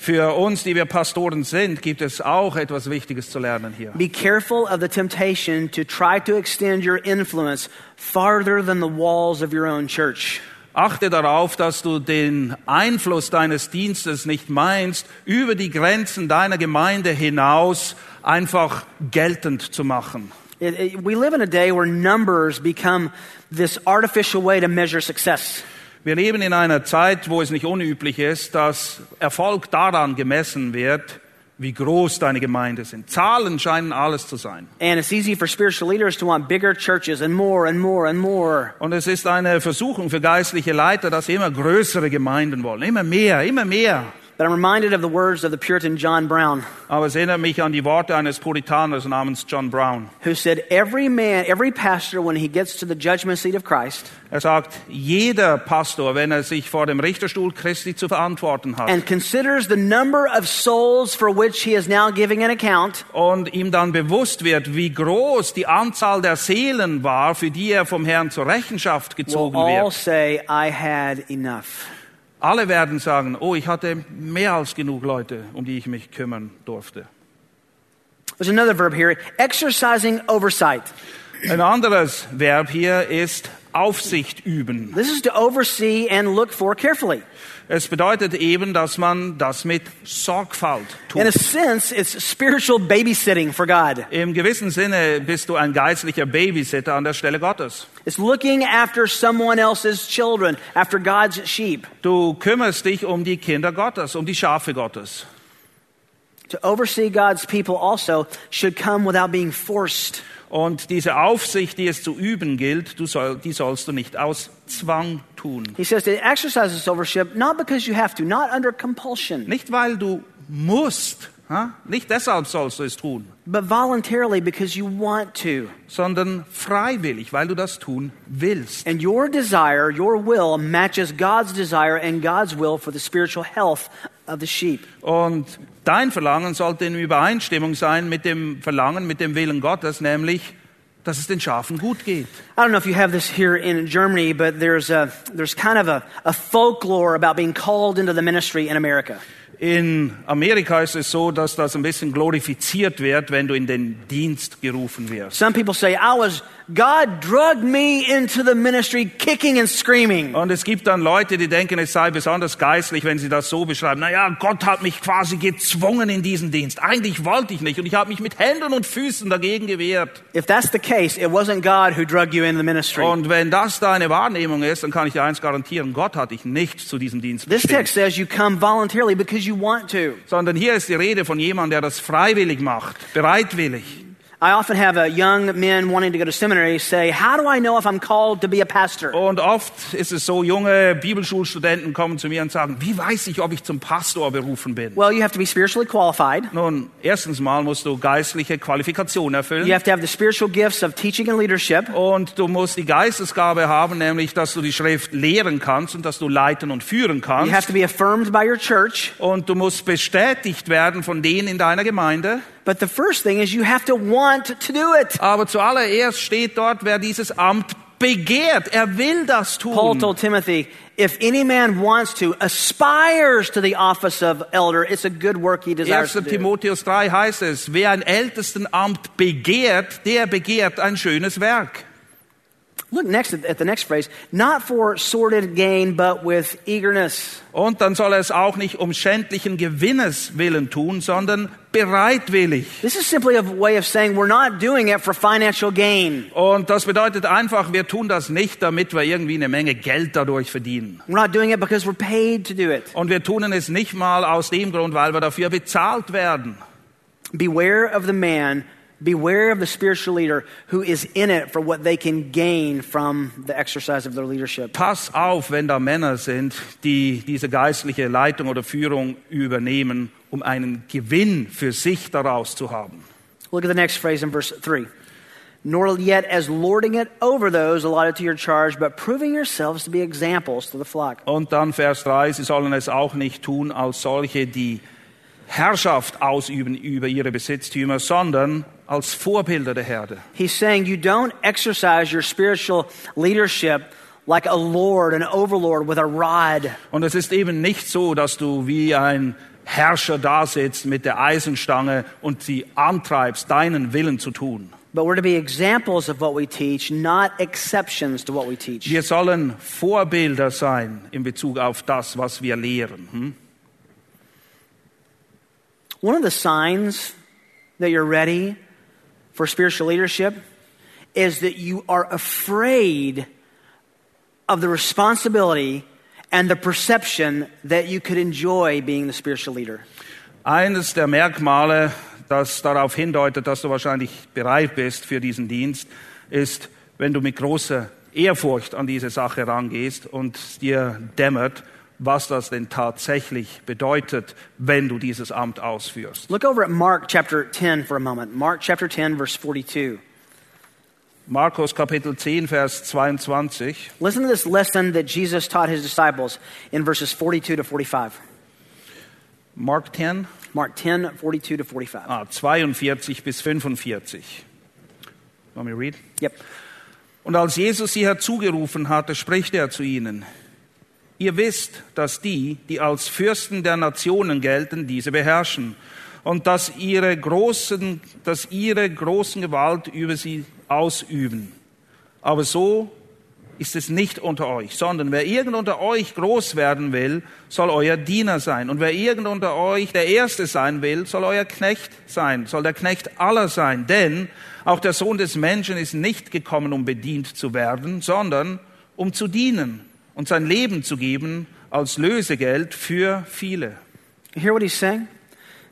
Für uns, die wir Pastoren sind, gibt es auch etwas Wichtiges zu lernen hier. Be careful of the temptation to try to extend your influence farther than the walls of your own church. Achte darauf, dass du den Einfluss deines Dienstes nicht meinst, über die Grenzen deiner Gemeinde hinaus einfach geltend zu machen. It- it- we live in a day where numbers become this artificial way to measure success. Wir leben in einer Zeit, wo es nicht unüblich ist, dass Erfolg daran gemessen wird, wie groß deine Gemeinde sind. Zahlen scheinen alles zu sein. And it's easy for spiritual leaders to want bigger churches and more and more and more. Und es ist eine Versuchung für geistliche Leiter, dass sie immer größere Gemeinden wollen. Immer mehr, immer mehr. But I'm reminded of the words of the Puritan John Brown, Aber es erinnert mich an die Worte eines Puritaners namens John Brown. who said, Every man, every pastor, when he gets to the judgment seat of Christ Er sagt, jeder Pastor, wenn er sich vor dem Richterstuhl Christi zu verantworten hat and considers the number of souls for which he is now giving an account, und ihm dann bewusst wird, wie groß die Anzahl der Seelen war, für die er vom Herrn zur Rechenschaft gezogen will all wird. say, I had enough. Alle werden sagen, oh, ich hatte mehr als genug Leute, um die ich mich kümmern durfte. There's another verb here exercising oversight. Ein anderes Verb hier ist Aufsicht üben. This is to oversee and look for carefully. Es bedeutet eben, dass man das mit Sorgfalt In a tut. sense, it's spiritual babysitting for God. Im gewissen Sinne bist du ein geistlicher Babysitter an der Stelle Gottes. It's looking after someone else's children, after God's sheep. Du kümmerst dich um die Kinder Gottes, um die Schafe Gottes. To oversee God's people also should come without being forced. Und diese Aufsicht, die es zu üben gilt, du soll, die sollst du nicht aus Zwang tun. He says to exercise this overship not because you have to, not under compulsion, Nicht weil du musst, ha? nicht deshalb sollst du es tun, but voluntarily because you want to. sondern freiwillig, weil du das tun willst. And your desire, your will, matches God's desire and God's will for the spiritual health of the sheep. Und dein Verlangen sollte in Übereinstimmung sein mit dem Verlangen, mit dem Willen Gottes, nämlich, dass es den Schafen gut geht. I don't know if you have this here in Germany, but there's, a, there's kind of a, a folklore about being called into the ministry in America. In Amerika ist es so, dass das ein bisschen glorifiziert wird, wenn du in den Dienst gerufen wirst. Some people say, I was God drugged me into the ministry kicking and screaming. Und es gibt dann Leute, die denken, es sei besonders geistlich, wenn sie das so beschreiben. Naja, Gott hat mich quasi gezwungen in diesen Dienst. Eigentlich wollte ich nicht und ich habe mich mit Händen und Füßen dagegen gewehrt. If that's the case, it wasn't God who drugged you into the ministry. Und wenn das deine Wahrnehmung ist, dann kann ich dir eins garantieren, Gott hat dich nicht zu diesem Dienst This bestimmt. text says you come voluntarily because you. Sondern hier ist die Rede von jemandem, der das freiwillig macht, bereitwillig. I often have uh, young men wanting to go to seminary say, How do I know if I'm called to be a pastor? Und oft ist es so, junge Bibelschulstudenten kommen zu mir und sagen, wie weiß ich, ob ich zum Pastor berufen bin? Well, you have to be spiritually qualified. Nun, erstens mal musst du geistliche Qualifikationen You erfüllen. have to have the spiritual gifts of teaching and leadership. Und du musst die Geistesgabe haben, nämlich, dass du die Schrift lehren kannst und dass du leiten und führen You have kannst. to be affirmed by your church. Und du musst bestätigt werden von denen in deiner Gemeinde. But the first thing is you have to want to do it. Aber zuallererst steht dort, wer dieses Amt begehrt. Er will das Paul tun. told Timothy, if any man wants to, aspires to the office of elder, it's a good work he desires 1. to do. Timotheus 3 heißt es, wer ein Ältestenamt begehrt, der begehrt ein schönes Werk. Look next at, the next phrase. Not for sordid gain, but with eagerness. Und dann soll er es auch nicht um schändlichen Gewinnes willen tun, sondern bereitwillig. This is simply a way of saying we're not doing it for financial gain. Und das bedeutet einfach, wir tun das nicht, damit wir irgendwie eine Menge Geld dadurch verdienen. We're not doing it because we're paid to do it. Und wir tun es nicht mal aus dem Grund, weil wir dafür bezahlt werden. Beware of the man, beware of the spiritual leader who is in it for what they can gain from the exercise of their leadership. Pass auf, wenn da Männer sind, die diese geistliche Leitung oder Führung übernehmen, um einen Gewinn für sich daraus zu haben. Look at the next phrase in verse 3. Nor yet as lording it over those allotted to your charge, but proving yourselves to be examples to the flock. Und dann Vers 3, sie sollen es auch nicht tun als solche, die Herrschaft ausüben über ihre Besitztümer, sondern als Vorbilder der Herde. He's saying you don't exercise your spiritual leadership like a lord, an overlord with a rod. Und es ist eben nicht so, dass du wie ein Herrscher da sitzt mit der Eisenstange und sie antreibst, deinen Willen zu tun. But we're to be examples of what we teach, not exceptions to what we teach. Wir sollen Vorbilder sein in Bezug auf das, was wir lehren. Hm? One of the signs that you're ready for spiritual leadership is that you are afraid of the responsibility and the perception that you could enjoy being the spiritual leader. Eines der Merkmale, das darauf hindeutet, dass du wahrscheinlich bereit bist für diesen Dienst, ist, wenn du mit großer Ehrfurcht an diese Sache rangehst und dir dämmert, was das denn tatsächlich bedeutet, wenn du dieses Amt ausführst. Look over at Mark chapter 10 for a moment. Mark chapter 10, verse 42. Markus Kapitel 10, Vers 22. Listen to this lesson that Jesus taught his disciples in verses 42 to 45. Mark 10, Mark 10, 42 to 45. ah, 42 bis 45. Want me read? Yep. Und als Jesus sie herzugerufen hatte, spricht er zu ihnen. Ihr wisst, dass die, die als Fürsten der Nationen gelten, diese beherrschen und dass ihre großen, dass ihre großen Gewalt über sie ausüben. Aber so ist es nicht unter euch, sondern wer irgend unter euch groß werden will, soll euer Diener sein. Und wer irgend unter euch der Erste sein will, soll euer Knecht sein, soll der Knecht aller sein. Denn auch der Sohn des Menschen ist nicht gekommen, um bedient zu werden, sondern um zu dienen und sein Leben zu geben als Lösegeld für viele. You hear what he's saying?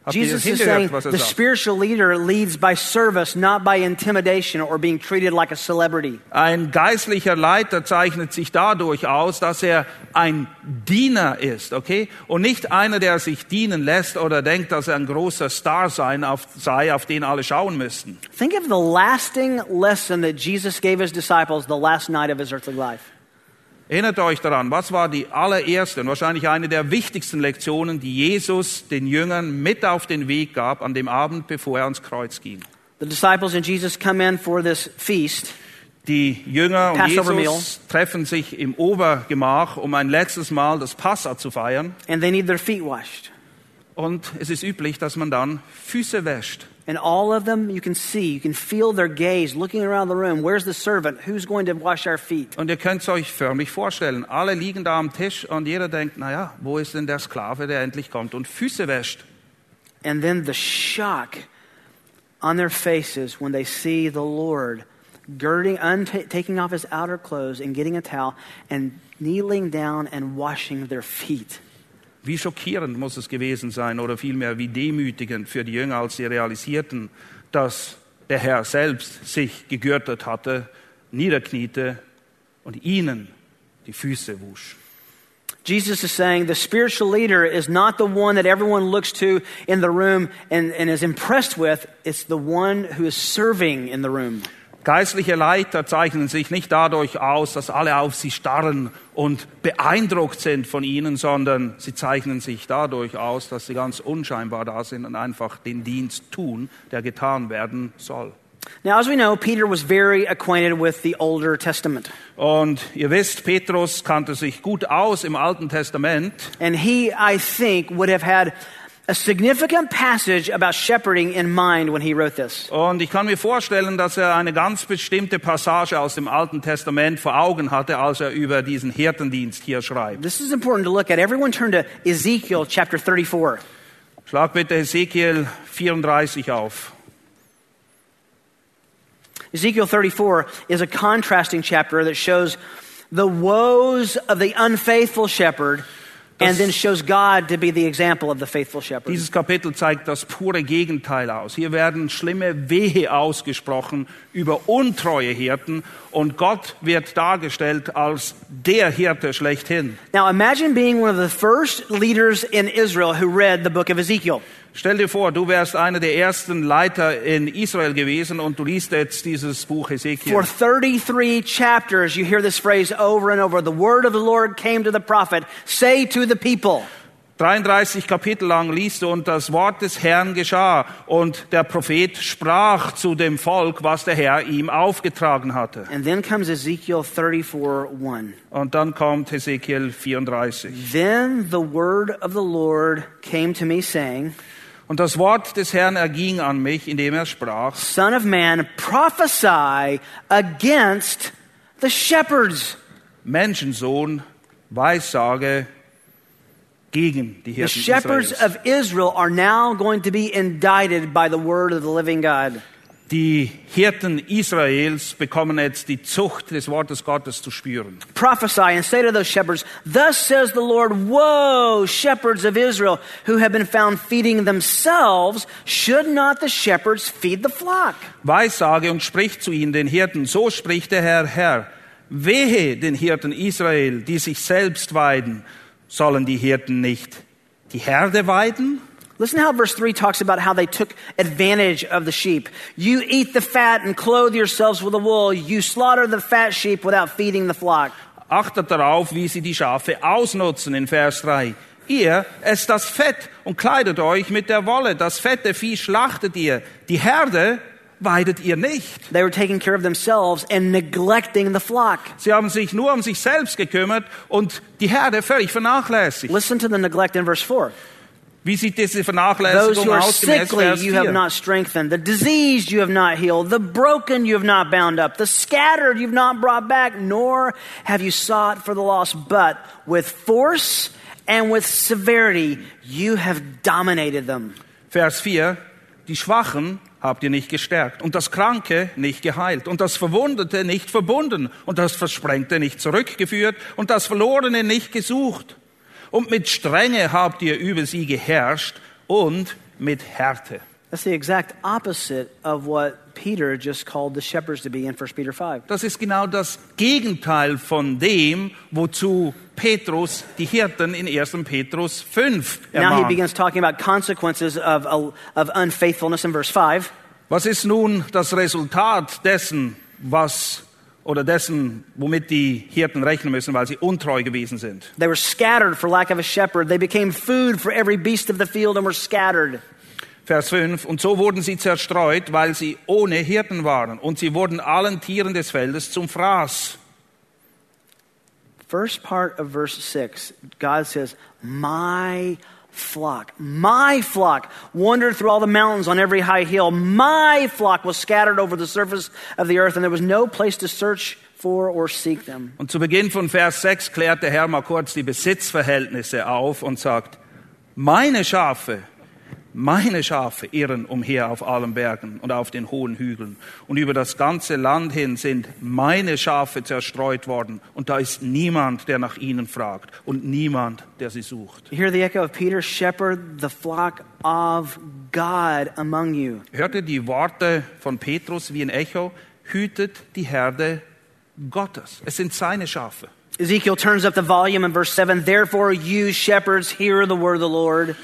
Jesus is saying the spiritual leader leads by service, not by intimidation or being treated like a celebrity. Ein geistlicher Leiter zeichnet sich dadurch aus, dass er ein Diener ist, okay? Und nicht einer, der sich dienen lässt oder denkt, dass er ein großer Star sein auf, sei, auf den alle schauen müssten. Think of the lasting lesson that Jesus gave his disciples the last night of his earthly life. Erinnert euch daran, was war die allererste und wahrscheinlich eine der wichtigsten Lektionen, die Jesus den Jüngern mit auf den Weg gab an dem Abend, bevor er ans Kreuz ging. The disciples and Jesus come in for this feast. Die Jünger und Passover Jesus treffen sich im Obergemach, um ein letztes Mal das Passa zu feiern. and they need their feet washed. Und es ist üblich, dass man dann Füße wäscht. And all of them, you can see, you can feel their gaze looking around the room. Where's the servant? Who's going to wash our feet? Und ihr könnt es euch förmlich vorstellen. Alle liegen da am Tisch und jeder denkt, naja, wo ist denn der Sklave, der endlich kommt und Füße wäscht? And then the shock on their faces when they see the Lord girding, unta- taking off his outer clothes and getting a towel and kneeling down and washing their feet. Wie schockierend muss es gewesen sein oder vielmehr wie demütigend für die Jünger, als sie realisierten, dass der Herr selbst sich gegürtet hatte, niederkniete und ihnen die Füße wusch. Jesus is saying the spiritual leader is not the one that everyone looks to in the room and, and is impressed with. It's the one who is serving in the room. Geistliche Leiter zeichnen sich nicht dadurch aus, dass alle auf sie starren und beeindruckt sind von ihnen, sondern sie zeichnen sich dadurch aus, dass sie ganz unscheinbar da sind und einfach den Dienst tun, der getan werden soll. Now, as we know, Peter was very acquainted with the Older Testament. Und ihr wisst, Petrus kannte sich gut aus im Alten Testament. And he, I think, would have had a significant passage about shepherding in mind when he wrote this. Und ich kann mir vorstellen, dass er eine ganz bestimmte Passage aus dem Alten Testament vor Augen hatte, als er über diesen Hirtendienst hier schreibt. This is important to look at. Everyone turn to Ezekiel chapter 34. Schlag bitte Ezekiel 34 auf. Ezekiel 34 is a contrasting chapter that shows the woes of the unfaithful shepherd and then shows God to be the example of the faithful shepherd. Dieses Kapitel zeigt das pure Gegenteil aus. Hier werden schlimme Wehe ausgesprochen über untreue Hirten und Gott wird dargestellt als der Hirte schlechthin. Now imagine being one of the first leaders in Israel who read the book of Ezekiel. Stell dir vor, du wärst einer der ersten Leiter in Israel gewesen und du liest jetzt dieses Buch Ezekiel. For 33 chapters, you hear this phrase over and over. The word of the Lord came to the prophet. Say to the people. 33 Kapitel lang liest du und das Wort des Herrn geschah und der Prophet sprach zu dem Volk, was der Herr ihm aufgetragen hatte. And then comes Ezekiel 34 1. Und dann kommt Ezekiel 34. Then the word of the Lord came to me, saying, Und das Wort des Herrn erging an mich, indem er sprach, Son of man, prophesy against the shepherds. Menschensohn, Weissage gegen die The Hirten shepherds Israels. of Israel are now going to be indicted by the word of the living God. Die Hirten Israels bekommen jetzt die Zucht des Wortes Gottes zu spüren. Prophesy and say to those shepherds, Thus says the Lord, Woe, shepherds of Israel, who have been found feeding themselves, should not the shepherds feed the flock? Weissage und spricht zu ihnen, den Hirten, so spricht der Herr, Herr, wehe den Hirten Israel, die sich selbst weiden, sollen die Hirten nicht die Herde weiden? Listen to how verse 3 talks about how they took advantage of the sheep. You eat the fat and clothe yourselves with the wool. You slaughter the fat sheep without feeding the flock. Achtet darauf, wie sie die Schafe ausnutzen in Vers 3. Ihr esst das Fett und kleidet euch mit der Wolle. Das fette Vieh schlachtet ihr. Die Herde weidet ihr nicht. They were taking care of themselves and neglecting the flock. Sie haben sich nur um sich selbst gekümmert und die Herde völlig vernachlässigt. Listen to the neglect in verse 4. Wie sieht diese Those Vernachlässigung who are aus gemäß sickly Vers you have 4? not strengthened. The diseased you have not healed. The broken you have not bound up. The scattered you have not brought back. Nor have you sought for the lost. But with force and with severity you have dominated them. Vers 4. Die Schwachen habt ihr nicht gestärkt und das Kranke nicht geheilt und das Verwundete nicht verbunden und das Versprengte nicht zurückgeführt und das Verlorene nicht gesucht. Und mit Strenge habt ihr über sie geherrscht und mit Härte. That's the exact opposite of what Peter just called the shepherds to be in 1 Peter 5. Das ist genau das Gegenteil von dem, wozu Petrus die Hirten in 1. Petrus 5 Now he ermahnt. begins talking about consequences of, of unfaithfulness in verse 5. Was ist nun das Resultat dessen, was oder dessen, womit die Hirten rechnen müssen, weil sie untreu gewesen sind? They were scattered for lack of a shepherd. They became food for every beast of the field and were scattered. Vers 5. Und so wurden sie zerstreut, weil sie ohne Hirten waren. Und sie wurden allen Tieren des Feldes zum Fraß. First part of verse 6, God says, My flock. My flock wandered through all the mountains on every high hill. My flock was scattered over the surface of the earth, and there was no place to search for or seek them. Und zu Beginn von Vers 6 klärt der Herr mal kurz die Besitzverhältnisse auf und sagt, meine Schafe meine Schafe irren umher auf allen Bergen und auf den hohen Hügeln. Und über das ganze Land hin sind meine Schafe zerstreut worden. Und da ist niemand, der nach ihnen fragt und niemand, der sie sucht. Hear the echo of Peter, shepherd the flock of God among you. Hört ihr die Worte von Petrus wie ein Echo? Hütet die Herde Gottes. Es sind seine Schafe. Ezekiel turns up the volume in verse 7. Therefore, you shepherds, hear the word of the Lord.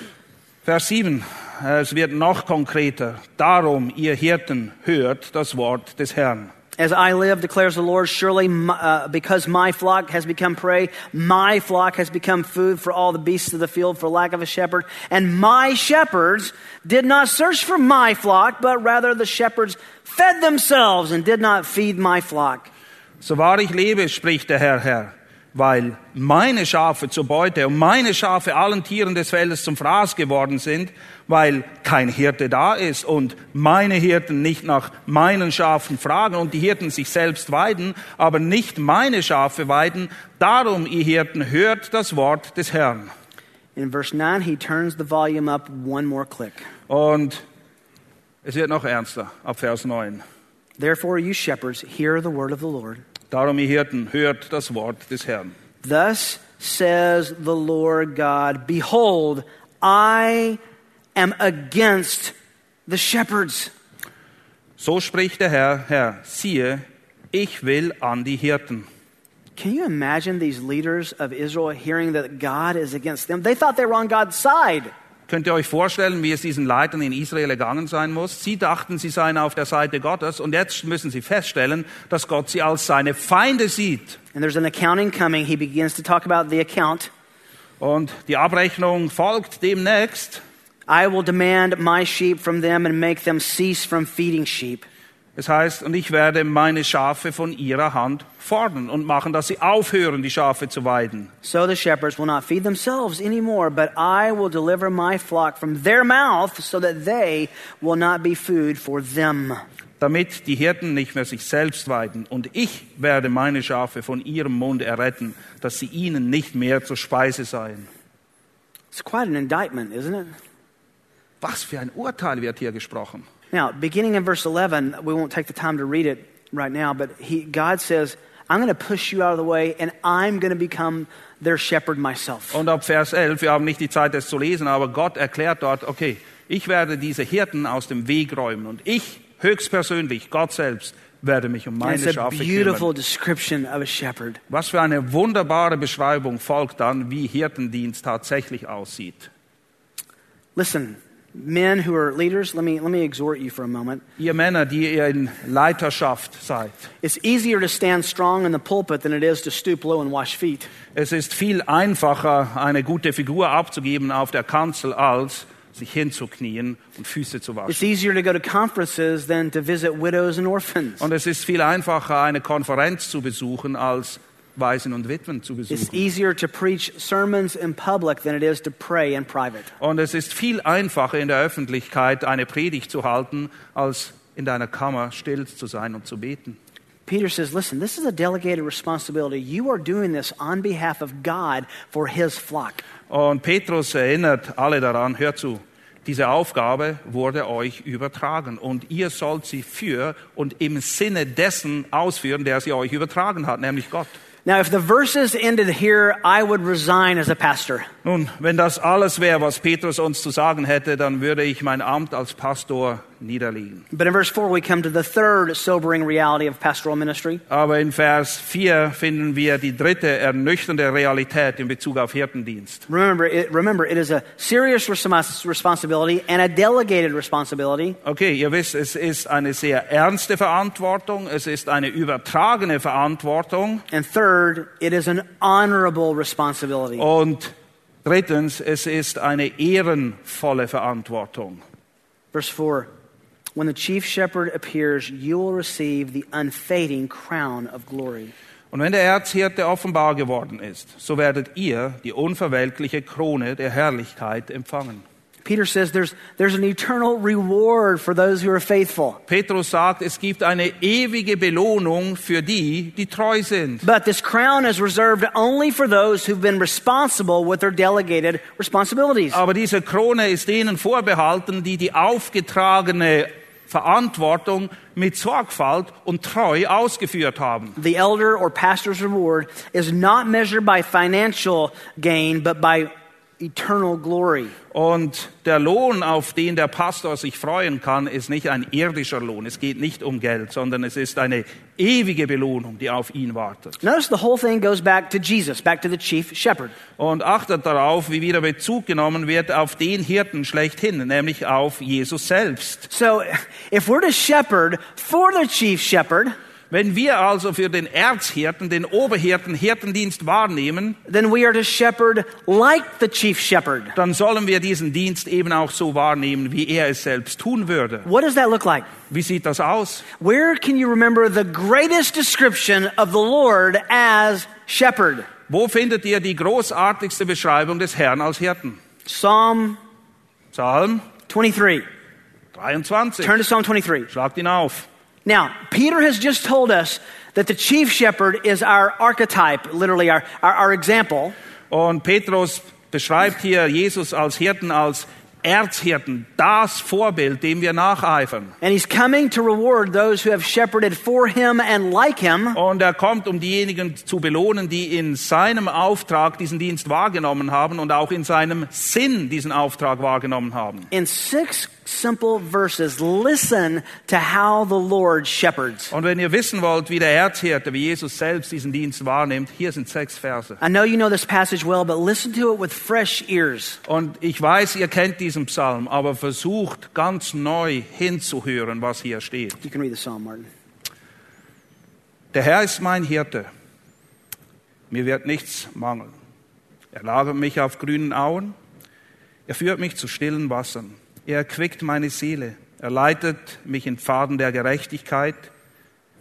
Vers 7. Es wird noch konkreter. Darum, ihr Hirten, hört das Wort des Herrn. As I live, declares the Lord, surely my, uh, because my flock has become prey, my flock has become food for all the beasts of the field for lack of a shepherd. And my shepherds did not search for my flock, but rather the shepherds fed themselves and did not feed my flock. So wahr ich lebe, spricht der Herr, Herr, weil meine Schafe zur Beute und meine Schafe allen Tieren des Feldes zum Fraß geworden sind, weil kein Hirte da ist und meine Hirten nicht nach meinen Schafen fragen und die Hirten sich selbst weiden, aber nicht meine Schafe weiden. Darum, ihr Hirten, hört das Wort des Herrn. In verse 9, he turns the volume up one more click. Und es wird noch ernster ab Vers 9. Therefore, you shepherds, hear the word of the Lord. Darum, ihr Hirten, hört das Wort des Herrn. Thus says the Lord God Behold, I am against the shepherds. So spricht der Herr, Herr, siehe, ich will an die Hirten. Can you imagine these leaders of Israel hearing that God is against them? They thought they were on God's side. Könnt ihr euch vorstellen, wie es diesen Leitern in Israel ergangen sein muss? Sie dachten, sie seien auf der Seite Gottes und jetzt müssen sie feststellen, dass Gott sie als seine Feinde sieht. And there's an accounting coming. He begins to talk about the account. Und die Abrechnung folgt demnächst. I will demand my sheep from them and make them cease from feeding sheep. Es heißt, und ich werde meine Schafe von ihrer Hand fordern und machen, dass sie aufhören, die Schafe zu weiden. So the shepherds will not feed themselves anymore, but I will deliver my flock from their mouth so that they will not be food for them. damit die Hirten nicht mehr sich selbst weiden. Und ich werde meine Schafe von ihrem Mund erretten, dass sie ihnen nicht mehr zur Speise seien. It's quite an indictment, isn't it? Was für ein Urteil wird hier gesprochen. Now, beginning in verse 11, we won't take the time to read it right now, but he, God says, I'm going to push you out of the way and I'm going to become their shepherd myself. Und ab Vers 11, wir haben nicht die Zeit, das zu lesen, aber Gott erklärt dort, okay, ich werde diese Hirten aus dem Weg räumen und ich höchstpersönlich, Gott selbst, werde mich um meine it's Schafe beautiful kümmern. description of a shepherd. Was für eine wunderbare Beschreibung folgt dann, wie Hirtendienst tatsächlich aussieht. Listen, men who are leaders, let me, let me exhort you for a moment. Ihr Männer, die ihr in Leiterschaft seid, It's easier to stand strong in the pulpit than it is to stoop low and wash feet. Es ist viel einfacher, eine gute Figur abzugeben auf der Kanzel, als sich hinzuknien und Füße zu waschen. It's easier to go to conferences than to visit widows and orphans. Und es ist viel einfacher, eine Konferenz zu besuchen, als Waisen und Witwen zu It's besuchen. easier to preach sermons in public than it is to pray in private. Und es ist viel einfacher, in der Öffentlichkeit eine Predigt zu halten, als in deiner Kammer still zu sein und zu beten. Peter says, listen, this is a delegated responsibility. You are doing this on behalf of God for his flock. Und Petrus erinnert alle daran, hört zu, diese Aufgabe wurde euch übertragen und ihr sollt sie für und im Sinne dessen ausführen, der sie euch übertragen hat, nämlich Gott. Now, if the verses ended here, I would resign as a pastor. Nun, wenn das alles wäre, was Petrus uns zu sagen hätte, dann würde ich mein Amt als Pastor niederlegen. But in verse 4, we come to the third sobering reality of pastoral ministry. Aber in Vers 4 finden wir die dritte ernüchternde Realität in Bezug auf Hirtendienst. Remember, it, remember, it is a serious responsibility and a delegated responsibility. Okay, ihr wisst, es ist eine sehr ernste Verantwortung, es ist eine übertragene Verantwortung And third, it is an honorable responsibility. und drittens, es ist eine ehrenvolle Verantwortung. Verse 4 When the chief shepherd appears, you will receive the unfading crown of glory. Und wenn der Erzhirte offenbar geworden ist, so werdet ihr die unverwelkliche Krone der Herrlichkeit empfangen. Peter says there's, there's an eternal reward for those who are faithful. Petrus sagt, es gibt eine ewige Belohnung für die, die treu sind. But this crown is reserved only for those who've been responsible with their delegated responsibilities. Aber diese Krone ist denen vorbehalten, die die aufgetragene Verantwortung mit Sorgfalt und Treu ausgeführt haben. The elder or pastor's reward is not measured by financial gain, but by eternal glory. Und der Lohn, auf den der Pastor sich freuen kann, ist nicht ein irdischer Lohn. Es geht nicht um Geld, sondern es ist eine ewige Belohnung, die auf ihn wartet. Notice the whole thing goes back to Jesus, back to the chief shepherd. Und achtet darauf, wie wieder Bezug genommen wird auf den Hirten schlechthin, nämlich auf Jesus selbst. So if we're to shepherd for the chief shepherd, Wenn wir also für den Erzhirten, den Oberhirten, Hirtendienst wahrnehmen, then we are to shepherd like the chief shepherd. dann sollen wir diesen Dienst eben auch so wahrnehmen, wie er es selbst tun würde. What does that look like? Wie sieht das aus? Where can you remember the greatest description of the Lord as shepherd? Wo findet ihr die großartigste Beschreibung des Herrn als Hirten? Psalm Psalm 23. 23. Turn to Psalm 23. Schlagt ihn auf. Now, Peter has just told us that the chief shepherd is our archetype, literally our, our, our example. Und Petrus beschreibt hier Jesus als Hirten, als Erzhirten, das Vorbild, dem wir nacheifern. And he's coming to reward those who have shepherded for him and like him. Und er kommt, um diejenigen zu belohnen, die in seinem Auftrag diesen Dienst wahrgenommen haben und auch in seinem Sinn diesen Auftrag wahrgenommen haben. In six simple verses, listen to how the Lord shepherds. Und wenn ihr wissen wollt, wie der Erzhirte, wie Jesus selbst diesen Dienst wahrnimmt, hier sind sechs Verse. I know you know this passage well, but listen to it with fresh ears. Und ich weiß, ihr kennt diesen Psalm, aber versucht ganz neu hinzuhören, was hier steht. You can read the psalm, Martin. Der Herr ist mein Hirte. Mir wird nichts mangeln. Er lagert mich auf grünen Auen. Er führt mich zu stillen Wassern. Er erquickt meine Seele. Er leitet mich in Pfaden der Gerechtigkeit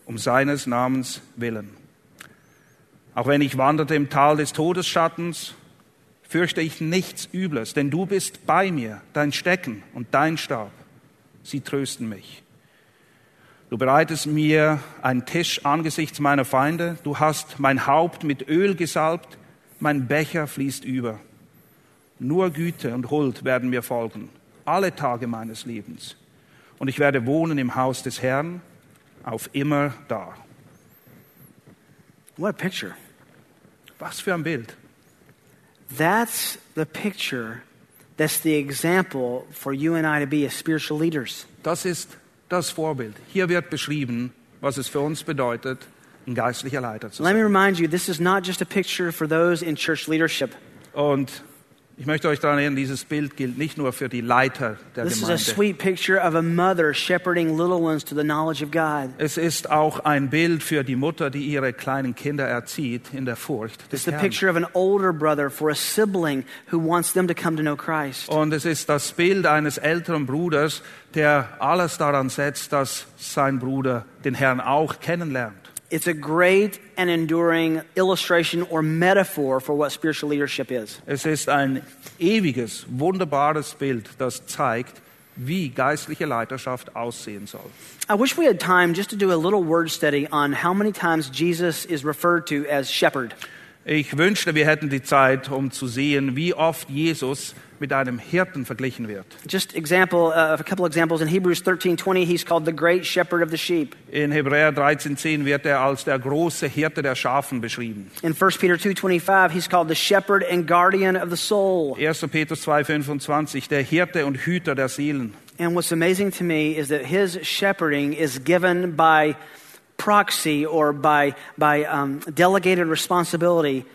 um seines Namens willen. Auch wenn ich wanderte im Tal des Todesschattens, fürchte ich nichts Übles, denn du bist bei mir, dein Stecken und dein Stab. Sie trösten mich. Du bereitest mir einen Tisch angesichts meiner Feinde. Du hast mein Haupt mit Öl gesalbt. Mein Becher fließt über. Nur Güte und Huld werden mir folgen, alle Tage meines Lebens. Und ich werde wohnen im Haus des Herrn auf immer da. What a picture. Was für ein Bild. That's the picture. That's the example for you and I to be as spiritual leaders. Das ist das Vorbild. Hier wird beschrieben, was es für uns bedeutet, ein geistlicher Leiter zu Let sein. me remind you, this is not just a picture for those in church leadership. Und ich möchte euch daran erinnern, dieses Bild gilt nicht nur für die Leiter der This is a Gemeinde. sweet picture of a mother shepherding little ones to the knowledge of God. Es ist auch ein Bild für die Mutter, die ihre kleinen Kinder erzieht in der Furcht It's des the Herrn. picture of an older brother for a sibling who wants them to come to know Christ. Und es ist das Bild eines älteren Bruders, der alles daran setzt, dass sein Bruder den Herrn auch kennenlernt. It's a great and enduring illustration or metaphor for what spiritual leadership is. Es ist ein ewiges, wunderbares Bild, das zeigt, wie geistliche Leiterschaft aussehen soll. I wish we had time just to do a little word study on how many times Jesus is referred to as shepherd. Ich wünschte, wir hätten die Zeit, um zu sehen, wie oft Jesus mit einem Hirten verglichen wird. Just example, uh, a couple examples in Hebrews 13:20, he's called the great shepherd of the sheep. In Hebräer 13,10 wird er als der große Hirte der Schafen beschrieben. In 1 Peter 2:25, he's called the shepherd and guardian of the soul. 1. Petrus 2,25, der Hirte und Hüter der Seelen. And what's amazing to me is that his shepherding is given by proxy or by, by um, delegated responsibility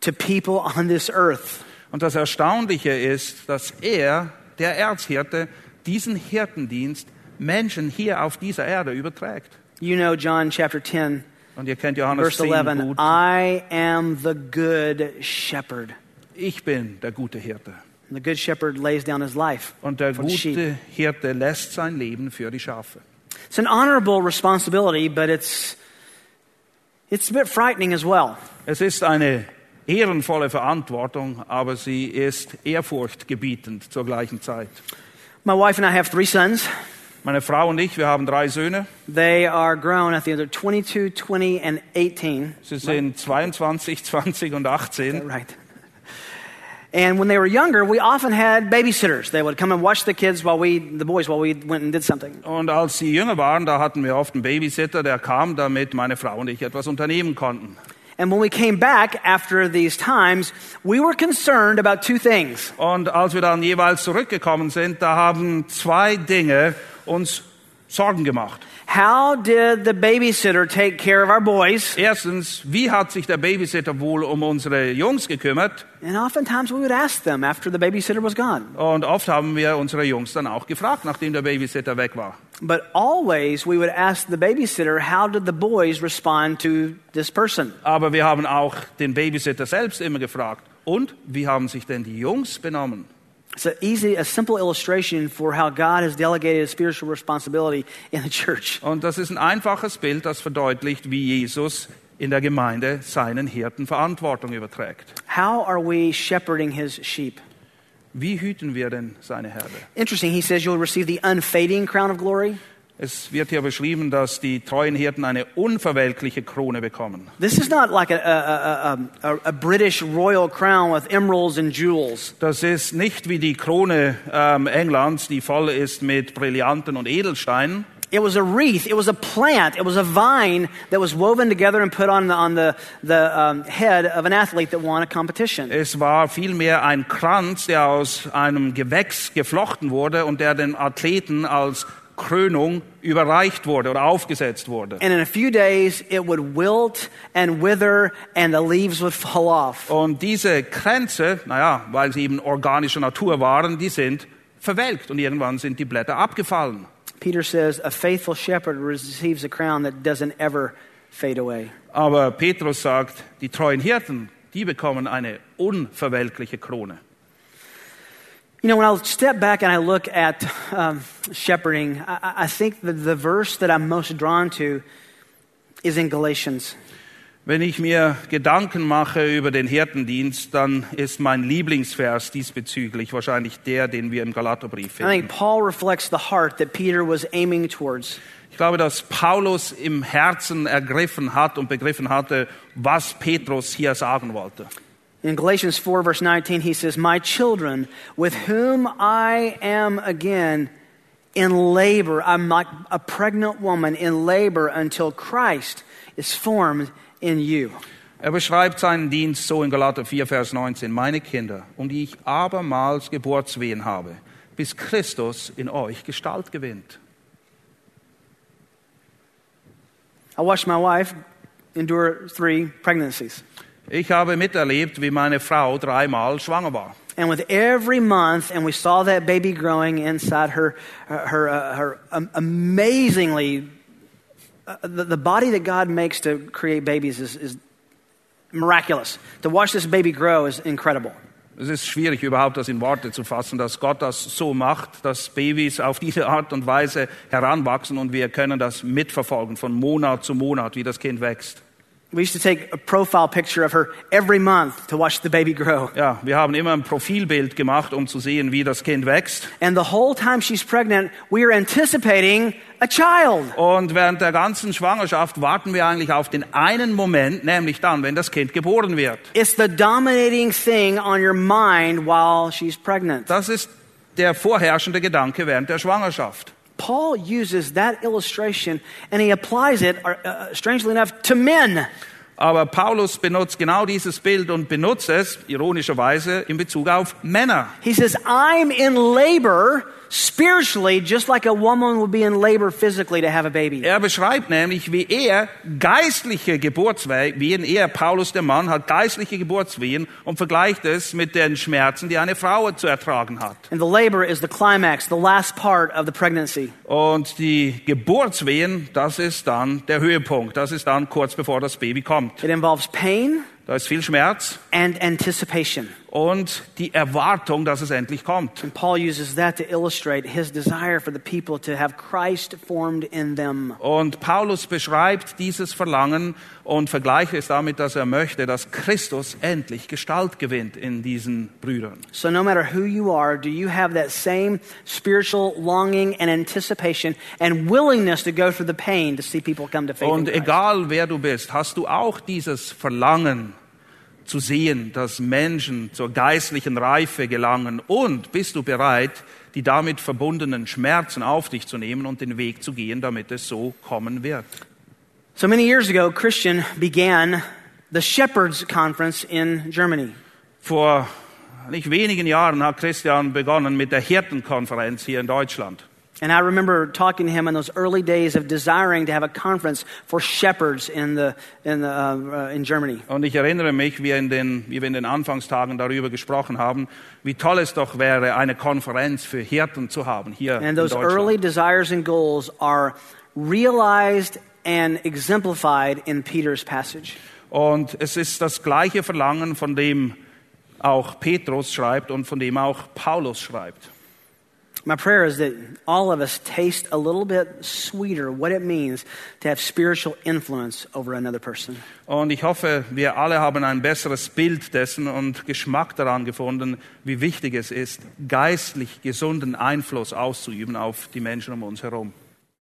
to people on this earth. Und das Erstaunliche ist, dass er, der Erzhirte, diesen Hirtendienst Menschen hier auf dieser Erde überträgt. You know John chapter 10, Und ihr kennt Johannes verse 10 11. gut. I am the good shepherd. Ich bin der gute Hirte. And the good shepherd lays down his life Und der gute Hirte lässt sein Leben für die Schafe. It's an honorable responsibility, but it's It's a bit frightening as well. Es ist eine ehrenvolle Verantwortung, aber sie ist ehrfurchtgebietend zur gleichen Zeit. My wife and I have three sons. Meine Frau und ich, wir haben drei Söhne. They are grown. I think they're 22, 20, and 18. Sie sind 22, 20 und 18. Right. And when they were younger, we often had babysitters. They would come and watch the kids while we, the boys, while we went and did something. Und als sie jünger waren, da hatten wir oft einen Babysitter, der kam, damit meine Frau und ich etwas unternehmen konnten. And when we came back after these times, we were concerned about two things. Und als wir dann jeweils zurückgekommen sind, da haben zwei Dinge uns Sorgen gemacht. How did the babysitter take care of our boys? Erstens, wie hat sich der Babysitter wohl um unsere Jungs gekümmert? And oftentimes we would ask them after the babysitter was gone. Und oft haben wir unsere Jungs dann auch gefragt, nachdem der Babysitter weg war. But always we would ask the babysitter, how did the boys respond to this person? Aber wir haben auch den Babysitter selbst immer gefragt. Und wie haben sich denn die Jungs benommen? It's an easy, a simple illustration for how God has delegated a spiritual responsibility in the church. Und das ist ein einfaches Bild, das verdeutlicht, wie Jesus in der Gemeinde seinen Hirten Verantwortung überträgt. How are we shepherding his sheep? Wie hüten wir denn seine Herde? Interesting, he says you'll receive the unfading crown of glory. Es wird hier beschrieben, dass die treuen Hirten eine unverwelkliche Krone bekommen. This is not like a, a, a, a, a British royal crown with emeralds and jewels. Das ist nicht wie die Krone ähm, Englands, die voll ist mit Brillanten und Edelsteinen. It was a wreath. It was a plant. It was a vine that was woven together and put on the, on the, the um, head of an athlete that won a competition. Es war vielmehr ein Kranz, der aus einem Gewächs geflochten wurde und der den Athleten als Krönung überreicht wurde oder aufgesetzt wurde. And in a few days, it would wilt and wither, and the leaves would fall off. Und diese Kränze, naja, weil sie eben organischer Natur waren, die sind verwelkt und irgendwann sind die Blätter abgefallen. Peter says, A faithful shepherd receives a crown that doesn't ever fade away. Aber Petrus sagt, die treuen Hirten, die bekommen eine unverwelkliche Krone. You know, when I step back and I look at um, shepherding, I, I think that the verse that I'm most drawn to is in Galatians. Wenn ich mir Gedanken mache über den Hirtendienst, dann ist mein Lieblingsvers diesbezüglich wahrscheinlich der, den wir im Galaterbrief I think finden. Paul reflects the heart that Peter was aiming towards. Ich glaube, dass Paulus im Herzen ergriffen hat und begriffen hatte, was Petrus hier sagen wollte. In Galatians 4, verse 19, he says, My children, with whom I am again in labor, I'm like a pregnant woman in labor until Christ is formed in you. Er beschreibt seinen Dienst so in Galater 4, Vers 19. Meine Kinder, um die ich abermals Geburtswehen habe, bis Christus in euch Gestalt gewinnt. I watched my wife endure three pregnancies. Ich habe miterlebt, wie meine Frau dreimal schwanger war. And with every month, and we saw that baby growing inside her, her, uh, her um, amazingly, uh, the, the body that God makes to create babies is, is miraculous. To watch this baby grow is incredible. Es ist schwierig überhaupt das in Worte zu fassen, dass Gott das so macht, dass Babys auf diese Art und Weise heranwachsen und wir können das mitverfolgen von Monat zu Monat, wie das Kind wächst. We used to take a profile picture of her every month to watch the baby grow. Ja, wir haben immer ein Profilbild gemacht, um zu sehen, wie das Kind wächst. And the whole time she's pregnant, we are anticipating a child. Und während der ganzen Schwangerschaft warten wir eigentlich auf den einen Moment, nämlich dann, wenn das Kind geboren wird. It's the dominating thing on your mind while she's pregnant. Das ist der vorherrschende Gedanke während der Schwangerschaft. Paul uses that illustration and he applies it, uh, uh, strangely enough, to men. Aber Paulus benutzt genau dieses Bild und benutzt es, ironischerweise, in Bezug auf Männer. He says, I'm in labor spiritually, just like a woman would be in labor physically to have a baby. Er beschreibt nämlich, wie er geistliche Geburtswehen, er, Paulus der Mann, hat geistliche Geburtswehen und vergleicht es mit den Schmerzen, die eine Frau zu ertragen hat. And the labor is the climax, the last part of the pregnancy. Und die Geburtswehen, das ist dann der Höhepunkt. Das ist dann kurz bevor das Baby kommt. It involves pain Da ist viel Schmerz and anticipation. Und die Erwartung, dass es endlich kommt. And Paul uses that to illustrate his desire for the people to have Christ formed in them. Und Paulus beschreibt dieses Verlangen und vergleicht es damit, dass er möchte, dass Christus endlich Gestalt gewinnt in diesen Brüdern. So, no matter who you are, do you have that same spiritual longing and anticipation and willingness to go through the pain to see people come to faith? Und egal wer du bist, hast du auch dieses Verlangen zu sehen, dass Menschen zur geistlichen Reife gelangen und bist du bereit, die damit verbundenen Schmerzen auf dich zu nehmen und den Weg zu gehen, damit es so kommen wird. So many years ago, Christian began the Shepherds Conference in Germany. Vor nicht wenigen Jahren hat Christian begonnen mit der Hirtenkonferenz hier in Deutschland. And I remember talking to him in those early days of desiring to have a conference for shepherds in, the, in, the, uh, uh, in Germany. Und ich erinnere mich, wie, in den, wie wir in den Anfangstagen darüber gesprochen haben, wie toll es doch wäre, eine Konferenz für Hirten zu haben hier in And those Deutschland. early desires and goals are realized and exemplified in Peter's passage. Und es ist das gleiche Verlangen, von dem auch Petrus schreibt und von dem auch Paulus schreibt. My prayer is that all of us taste a little bit sweeter what it means to have spiritual influence over another person. Und ich hoffe, wir alle haben ein besseres Bild dessen und Geschmack daran gefunden, wie wichtig es ist, geistlich gesunden Einfluss auszuüben auf die Menschen um uns herum.